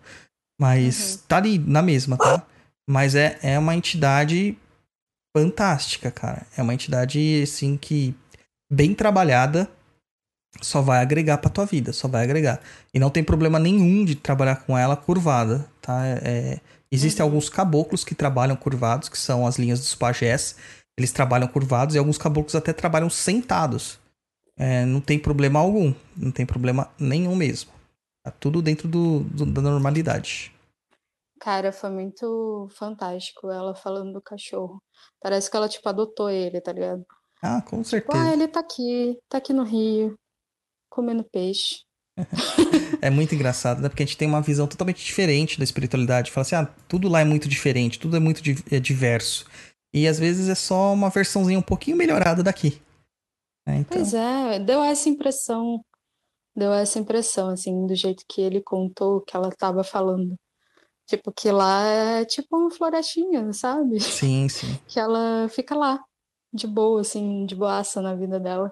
Mas tá ali na mesma, tá? Mas é, é uma entidade fantástica, cara. É uma entidade, assim, que bem trabalhada só vai agregar pra tua vida, só vai agregar. E não tem problema nenhum de trabalhar com ela curvada, tá? É, existem alguns caboclos que trabalham curvados, que são as linhas dos pajés. Eles trabalham curvados e alguns caboclos até trabalham sentados. É, não tem problema algum, não tem problema nenhum mesmo. Tá tudo dentro do, do- da normalidade. Cara, foi muito fantástico ela falando do cachorro. Parece que ela, tipo, adotou ele, tá ligado? Ah, com Tipo, certeza. ah, ele tá aqui, tá aqui no Rio, comendo peixe. É muito engraçado, né? Porque a gente tem uma visão totalmente diferente da espiritualidade. Fala assim, ah, tudo lá é muito diferente, tudo é muito é diverso. E às vezes é só uma versãozinha um pouquinho melhorada daqui. É, então, Pois é, deu essa impressão, deu essa impressão, assim, do jeito que ele contou, que ela tava falando. Tipo, que lá é tipo uma florestinha, sabe? sim, sim. Que ela fica lá, de boa, assim, de boaça na vida dela.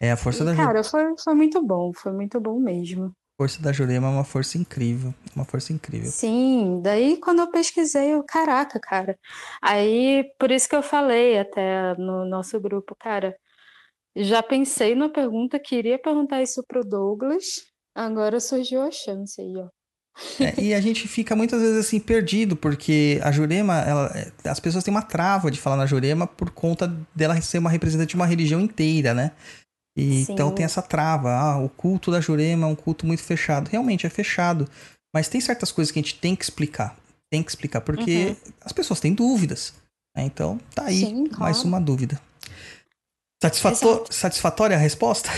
É, a força E, da, Ju- cara, foi, foi muito bom, foi muito bom mesmo. Força da Jurema é uma força incrível. Uma força incrível. Sim, daí quando eu pesquisei, eu, caraca, cara. Aí, por isso que eu falei até no nosso grupo, cara, já pensei na pergunta, queria perguntar isso pro Douglas, agora surgiu a chance aí, ó. É, e a gente fica muitas vezes assim perdido, porque a Jurema, ela, é, as pessoas têm uma trava de falar na Jurema por conta dela ser uma representante de uma religião inteira, né? E, então tem essa trava. Ah, o culto da Jurema é um culto muito fechado. Realmente é fechado. Mas tem certas coisas que a gente tem que explicar. Tem que explicar, porque as pessoas têm dúvidas. né? Então, tá aí Sim, claro. mais uma dúvida. Satisfato- Exato. Satisfatória a resposta?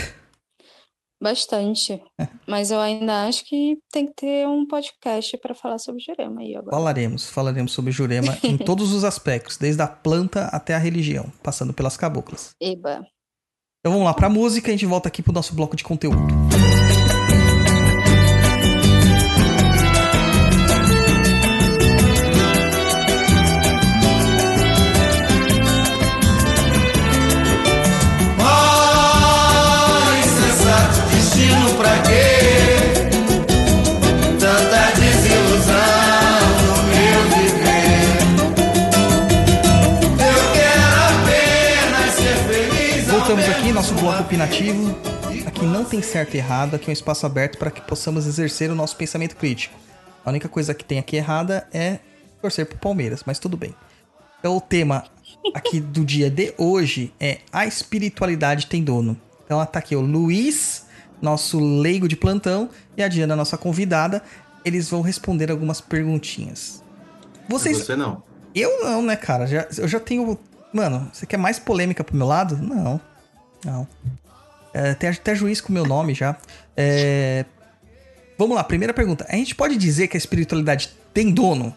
Bastante. Mas eu ainda acho que tem que ter um podcast pra falar sobre Jurema aí agora. Falaremos, falaremos sobre Jurema em todos os aspectos, desde a planta até a religião, passando pelas caboclas. Eba. Então vamos lá pra música, a gente volta aqui pro nosso bloco de conteúdo. Opinativo. Aqui não tem certo e errado, aqui é um espaço aberto para que possamos exercer o nosso pensamento crítico. A única coisa que tem aqui errada é torcer pro Palmeiras, mas tudo bem. Então o tema aqui do dia de hoje é a espiritualidade tem dono. Então tá aqui o Luiz, nosso leigo de plantão, e a Diana, nossa convidada. Eles vão responder algumas perguntinhas. Vocês, Você não. eu não, né, cara? Já, eu já tenho. Mano, você quer mais polêmica pro meu lado? Não. Não. É, tem até juiz com o meu nome já. É, Vamos lá, primeira pergunta. A gente pode dizer que a espiritualidade tem dono?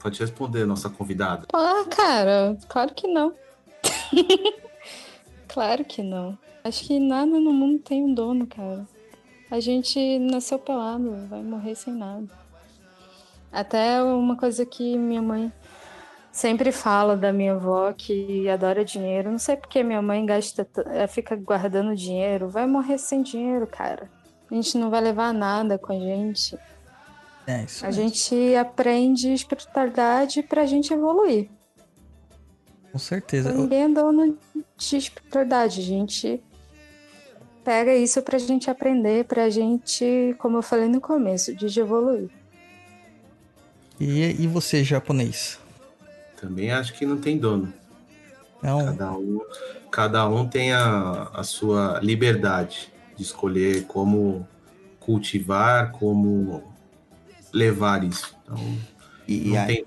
Pode responder, nossa convidada. Ah, cara, claro que não. claro que não. Acho que nada no mundo tem um dono, cara. A gente nasceu pelado, vai morrer sem nada. Até uma coisa que minha mãe sempre fala da minha avó, que adora dinheiro. Não sei porque minha mãe gasta, ela fica guardando dinheiro. Vai morrer sem dinheiro, cara. A gente não vai levar nada com a gente. É, isso A mesmo, gente aprende espiritualidade pra gente evoluir. Com certeza. Ninguém é dono de espiritualidade. A gente pega isso pra gente aprender, pra gente, como eu falei no começo, de evoluir. E, e você, japonês? Também acho que não tem dono. Não. Cada um, cada um tem a, a sua liberdade de escolher como cultivar, como levar isso. Então, E, não aí- tem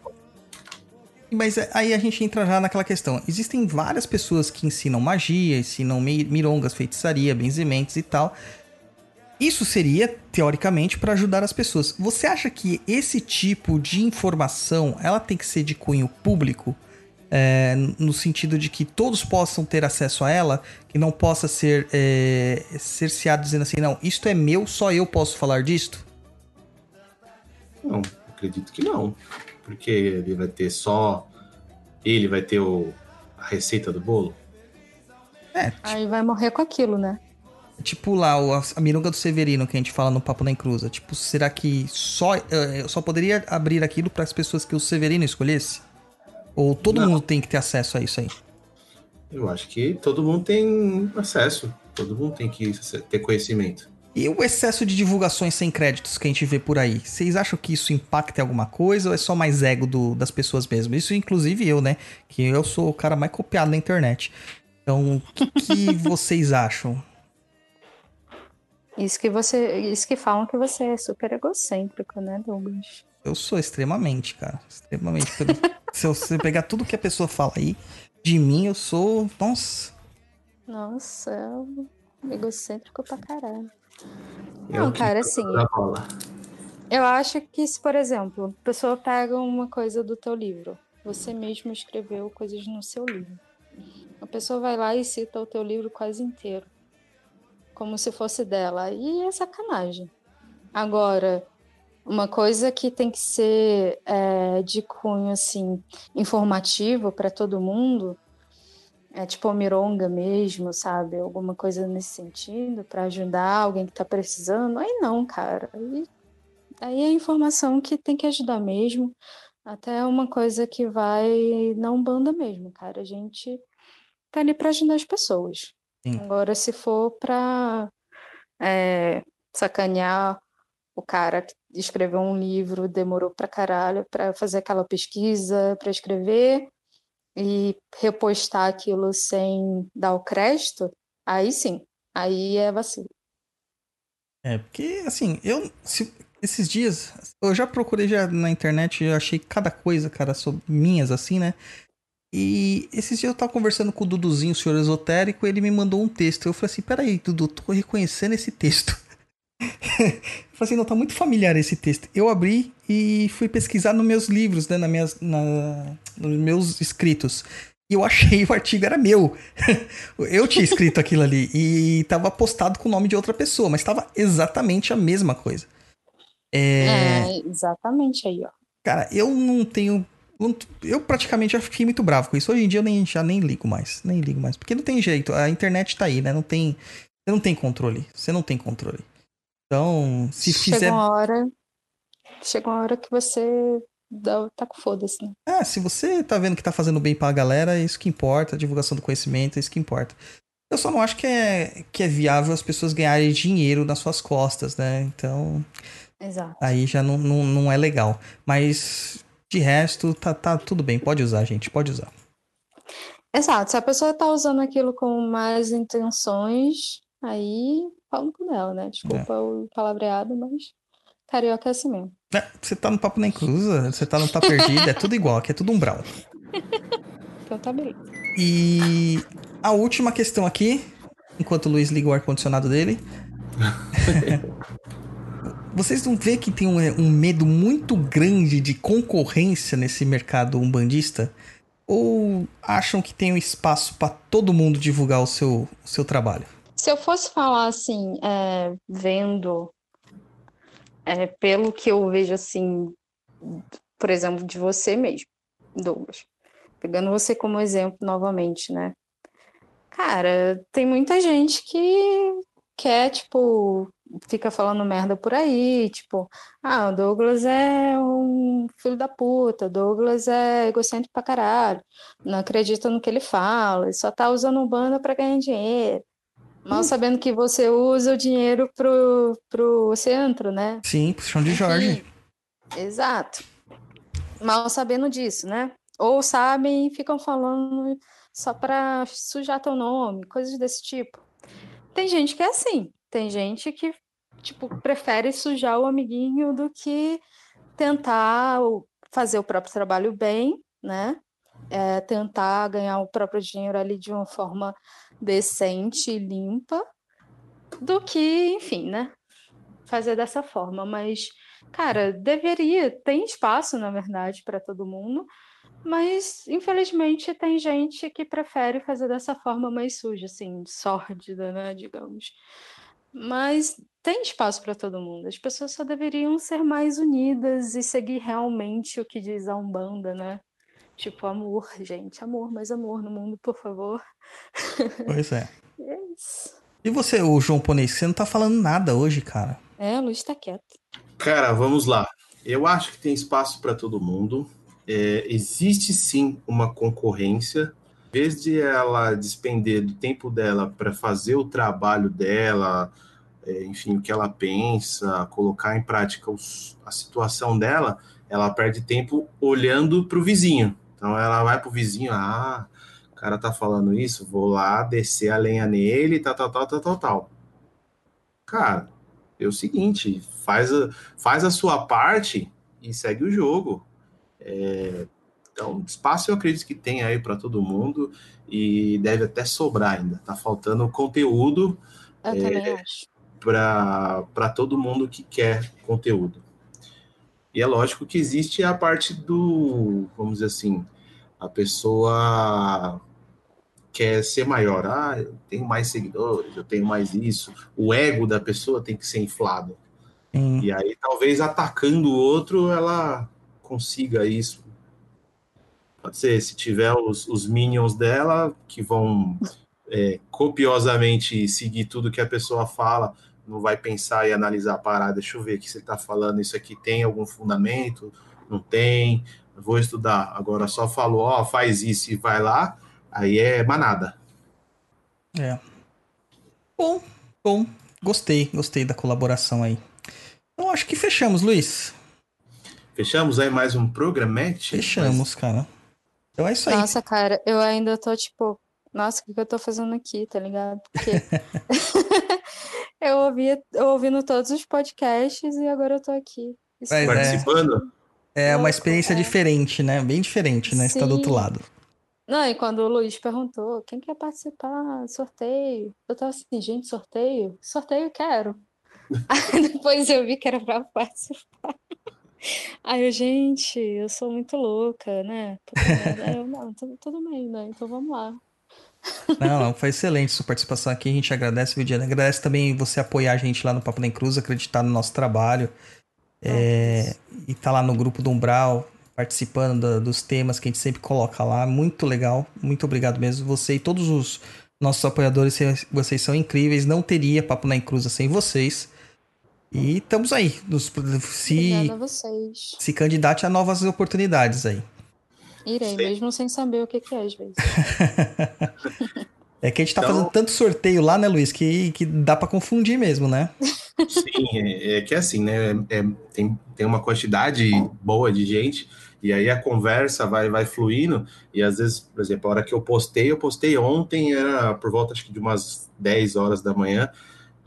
Mas aí a gente entra já naquela questão. Existem várias pessoas que ensinam magia, ensinam mi- mirongas, feitiçaria, benzimentes e tal. Isso seria, teoricamente, para ajudar as pessoas. Você acha que esse tipo de informação ela tem que ser de cunho público? É, no sentido de que todos possam ter acesso a ela, que não possa ser é, cerceado dizendo assim, não, isto é meu, só eu posso falar disto? Não, acredito que não. Porque ele vai ter só. Ele vai ter o, a receita do bolo? É, Aí vai morrer com aquilo, né? Tipo lá, o- a mironga do Severino que a gente fala no Papo na Encruza. Tipo, será que só eh, eu só poderia abrir aquilo para as pessoas que o Severino escolhesse? Ou todo Não. mundo tem que ter acesso a isso aí? Eu acho que todo mundo tem acesso. Todo mundo tem que ter conhecimento. E o excesso de divulgações sem créditos que a gente vê por aí? Vocês acham que isso impacta em alguma coisa ou é só mais ego do- das pessoas mesmo? Isso inclusive eu, né? Que eu sou o cara mais copiado na internet. Então, o que, que vocês acham? Isso que você. Isso que falam que você é super egocêntrico, né, Douglas? Eu sou extremamente, cara. Extremamente. Se você pegar tudo que a pessoa fala aí, de mim eu sou. Nossa. Nossa, é um egocêntrico pra caralho. É Não, cara, assim. Eu acho que se, por exemplo, a pessoa pega uma coisa do teu livro, você mesmo escreveu coisas no seu livro. A pessoa vai lá e cita o teu livro quase inteiro, como se fosse dela. Aí é sacanagem. Agora, uma coisa que tem que ser é, de cunho assim informativo para todo mundo, é tipo mironga mesmo, sabe? Alguma coisa nesse sentido para ajudar alguém que tá precisando. Aí não, cara. Aí Aí é informação que tem que ajudar mesmo. Até uma coisa que vai na Umbanda mesmo, cara. A gente tá ali pra ajudar as pessoas. Sim. Agora, se for pra é, sacanear o cara que escreveu um livro, demorou pra caralho pra fazer aquela pesquisa, pra escrever e repostar aquilo sem dar o crédito, aí sim, aí é vacilo. É, porque, assim, eu. Se, esses dias, eu já procurei já na internet, eu achei cada coisa, cara, sobre minhas assim, né? E esses dias eu tava conversando com o Duduzinho, o senhor esotérico, ele me mandou um texto. Eu falei assim: peraí, Dudu, tô reconhecendo esse texto. eu falei assim: não, tá muito familiar esse texto. Eu abri e fui pesquisar nos meus livros, né, na minhas, na, nos meus escritos. E eu achei o artigo era meu. eu tinha escrito aquilo ali e tava postado com o nome de outra pessoa, mas tava exatamente a mesma coisa. É... é, exatamente aí, ó. Cara, eu não tenho eu praticamente já fiquei muito bravo com isso. Hoje em dia eu nem, já nem ligo mais. Nem ligo mais. Porque não tem jeito. A internet tá aí, né? Não tem. Você não tem controle. Você não tem controle. Então, se chega fizer. Uma hora, chega uma hora que você dá, tá com foda-se, né? É, se você tá vendo que tá fazendo bem pra galera, é isso que importa. A divulgação do conhecimento é isso que importa. Eu só não acho que é, que é viável as pessoas ganharem dinheiro nas suas costas, né? Então. Exato. Aí já não, não, não é legal. Mas de resto, tá, tá tudo bem. Pode usar, gente. Pode usar. Exato. Se a pessoa tá usando aquilo com más intenções, aí fala no cu dela, né? Desculpa é. o palavreado, mas carioca é assim mesmo. É, você tá no papo nem cruza, você tá no tá perdido, é tudo igual, aqui é tudo umbral. então tá bem. E a última questão aqui, enquanto o Luiz liga o ar-condicionado dele. Vocês não vê que tem um, um, medo muito grande de concorrência nesse mercado umbandista? Ou acham que tem um espaço para todo mundo divulgar o seu, o seu trabalho? Se eu fosse falar assim, é, vendo é, pelo que eu vejo assim, por exemplo, de você mesmo, Douglas, pegando você como exemplo novamente, né? Cara, tem muita gente que quer, tipo, fica falando merda por aí, tipo, ah, o Douglas é um filho da puta, Douglas é egocêntrico pra caralho, não acredita no que ele fala, ele só tá usando o banda para ganhar dinheiro. Mal hum. sabendo que você usa o dinheiro pro, pro centro, né? Sim, pro chão de Jorge. Exato. Mal sabendo disso, né? Ou sabem e ficam falando só para sujar teu nome, coisas desse tipo. Tem gente que é assim, tem gente que, tipo, prefere sujar o amiguinho do que tentar fazer o próprio trabalho bem, né? É, tentar ganhar o próprio dinheiro ali de uma forma decente e limpa, do que, enfim, né? Fazer dessa forma. Mas, cara, deveria, tem espaço, na verdade, para todo mundo, mas infelizmente tem gente que prefere fazer dessa forma mais suja, assim, sórdida, né? Digamos. Mas tem espaço para todo mundo. As pessoas só deveriam ser mais unidas e seguir realmente o que diz a Umbanda, né? Tipo, amor, gente, amor, mais amor no mundo, por favor. Pois é. é. E você, o João Ponês, você não tá falando nada hoje, cara. É, o Luiz tá quieto. Cara, vamos lá. Eu acho que tem espaço para todo mundo. É, existe sim uma concorrência. Vez de ela despender do tempo dela para fazer o trabalho dela, é, enfim, o que ela pensa, colocar em prática os, a situação dela, ela perde tempo olhando para o vizinho. Então ela vai para o vizinho, ah, o cara tá falando isso, vou lá descer a lenha nele, tal, tal, tal, tal, tal, tal. Cara, é o seguinte, faz a, faz a sua parte e segue o jogo. É, então, espaço eu acredito que tem aí para todo mundo e deve até sobrar ainda. Tá faltando conteúdo. É, para todo mundo que quer conteúdo. E é lógico que existe a parte do, vamos dizer assim, a pessoa quer ser maior. Ah, eu tenho mais seguidores, eu tenho mais isso. O ego da pessoa tem que ser inflado. Hum. E aí, talvez atacando o outro, ela consiga isso. Pode ser, se tiver os, os minions dela, que vão é, copiosamente seguir tudo que a pessoa fala, não vai pensar e analisar a parada, deixa eu ver que você está falando, isso aqui tem algum fundamento, não tem, vou estudar. Agora só falou, ó, faz isso e vai lá, aí é manada. É. Bom, bom, gostei, gostei da colaboração aí. Então acho que fechamos, Luiz. Fechamos aí mais um programete? Fechamos, mas... cara. Então é isso aí. Nossa, cara, eu ainda tô tipo, nossa, o que eu tô fazendo aqui, tá ligado? Porque eu ouvi, ouvindo todos os podcasts e agora eu tô aqui. Isso Mas é. Participando? É uma experiência é. diferente, né? Bem diferente, né? Você tá do outro Sim. lado. Não, e quando o Luiz perguntou quem quer participar, sorteio, eu tava assim, gente, sorteio? Sorteio quero. Aí depois eu vi que era pra participar. Aí eu, gente, eu sou muito louca, né? Aí eu, não, tudo, tudo bem, né? Então vamos lá. Não, não, foi excelente sua participação aqui. A gente agradece, viu, Diana? Agradece também você apoiar a gente lá no Papo Nem Cruz, acreditar no nosso trabalho. É, e tá lá no grupo do Umbral, participando da- dos temas que a gente sempre coloca lá. Muito legal. Muito obrigado mesmo. Você e todos os nossos apoiadores, vocês- vocês são incríveis. Não teria Papo na Encruza sem vocês. E estamos aí. Nos, se, Obrigada a vocês. se candidate a novas oportunidades aí. Irei, Sim. mesmo sem saber o que que é às vezes. É que a gente tá Então- fazendo tanto sorteio lá, né, Luiz, que, que dá pra confundir mesmo, né? Sim, é, é que é assim, né? é- tem, tem uma quantidade boa de gente, e aí a conversa vai, vai fluindo, e às vezes, por exemplo, a hora que eu postei, eu postei ontem, era por volta acho que de umas 10 horas da manhã,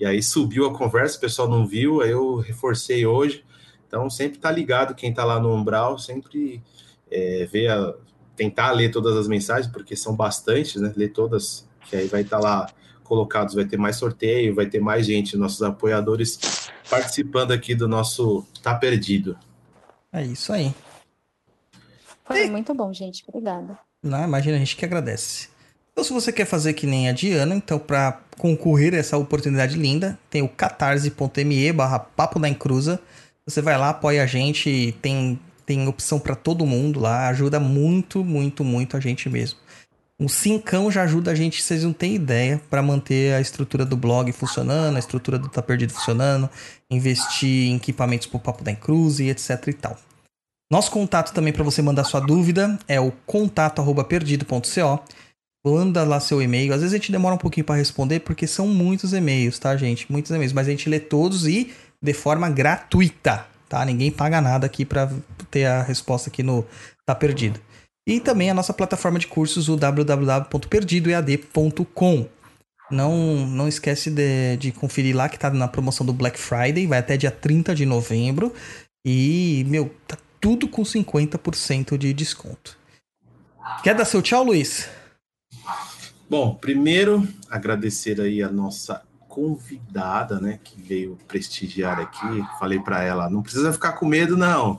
e aí subiu a conversa, o pessoal não viu, aí eu reforcei hoje. Então, sempre tá ligado quem tá lá no Umbral, sempre é, ver a- tentar ler todas as mensagens, porque são bastantes, né? Ler todas, que aí vai estar lá colocados, vai ter mais sorteio, vai ter mais gente, nossos apoiadores participando aqui do nosso Tá Perdido. É isso aí. Foi muito bom, gente. Obrigada. Não, imagina, a gente que agradece. Então, se você quer fazer que nem a Diana, então, para concorrer a essa oportunidade linda, tem o catarse.me barra papo na encruza. Você vai lá, apoia a gente, tem, tem opção para todo mundo lá, ajuda muito, muito, muito a gente mesmo. Um cincão já ajuda a gente, vocês não têm ideia, para manter a estrutura do blog funcionando, a estrutura do Tá Perdido funcionando, investir em equipamentos pro Papo da Encruza e etc e tal. Nosso contato também para você mandar sua dúvida é o contato@perdido.co. Manda lá seu e-mail. Às vezes a gente demora um pouquinho para responder porque são muitos e-mails, tá, gente? Muitos e-mails, mas a gente lê todos e de forma gratuita, tá? Ninguém paga nada aqui para ter a resposta aqui no Tá Perdido. E também a nossa plataforma de cursos, o www.perdidoead.com. Não, não esquece de, de conferir lá que tá na promoção do Black Friday, vai até dia 30 de novembro. E, meu, tá tudo com 50% de desconto. Quer dar seu tchau, Luiz? Bom, primeiro agradecer aí a nossa convidada, né, que veio prestigiar aqui. Falei para ela, não precisa ficar com medo não.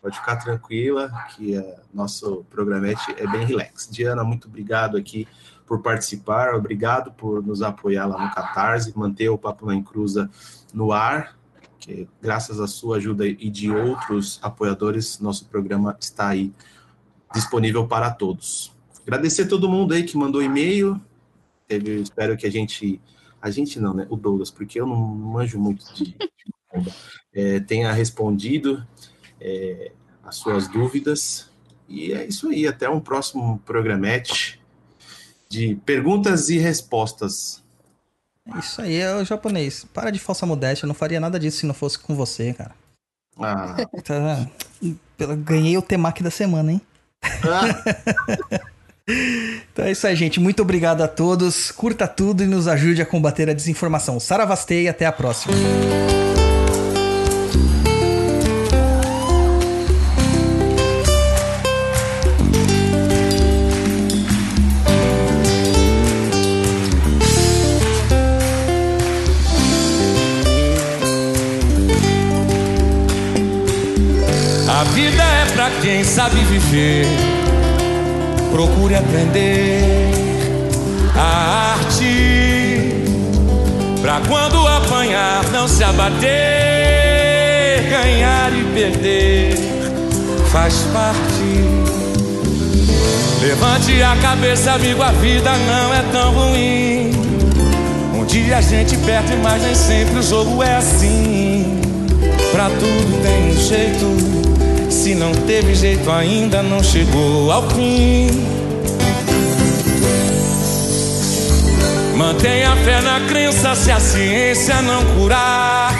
Pode ficar tranquila, que é, nosso programete é bem relax. Diana, muito obrigado aqui por participar, obrigado por nos apoiar lá no Catarse, manter o Papo na Encruza no ar, que graças à sua ajuda e de outros apoiadores, nosso programa está aí disponível para todos. Agradecer a todo mundo aí que mandou e-mail. Teve, espero que a gente. A gente não, né? O Douglas, porque eu não manjo muito de. é, tenha respondido é, as suas dúvidas. E é isso aí. Até um próximo programete de perguntas e respostas. É isso aí, é o japonês. Para de falsa modéstia, eu não faria nada disso se não fosse com você, cara. Ah, Tá- Ganhei o temaki da semana, hein? Então é isso aí, gente. Muito obrigado a todos. Curta tudo e nos ajude a combater a desinformação. Saravastei e até a próxima. A vida é pra quem sabe viver. Procure aprender a arte. Pra quando apanhar, não se abater. Ganhar e perder faz parte. Levante a cabeça, amigo, a vida não é tão ruim. Um dia a gente perde, mas nem sempre o jogo é assim. Pra tudo tem um jeito. Se não teve jeito ainda, não chegou ao fim. Mantenha fé na crença se a ciência não curar.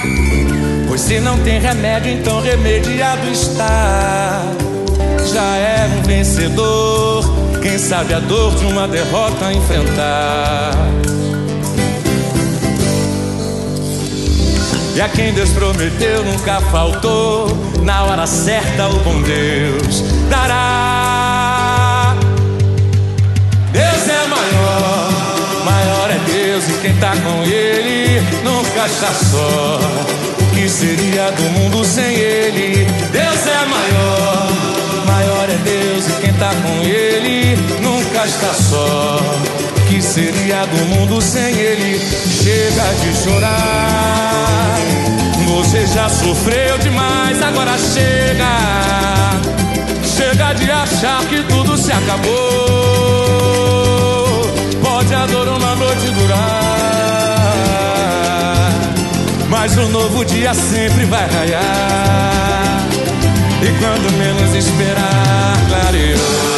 Pois se não tem remédio, então remediado está. Já é um vencedor. Quem sabe a dor de uma derrota enfrentar. E a quem Deus prometeu nunca faltou. Na hora certa, o bom Deus dará. Deus é maior, maior é Deus e quem tá com Ele nunca está só. O que seria do mundo sem Ele? Deus é maior, maior é Deus e quem tá com Ele nunca está só. Seria do mundo sem Ele? Chega de chorar. Você já sofreu demais, agora chega. Chega de achar que tudo se acabou. Pode a dor uma noite durar, mas um novo dia sempre vai raiar. E quando menos esperar, clareou.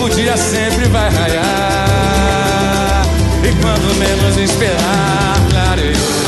novo dia sempre vai raiar. E quando menos esperar, clareou.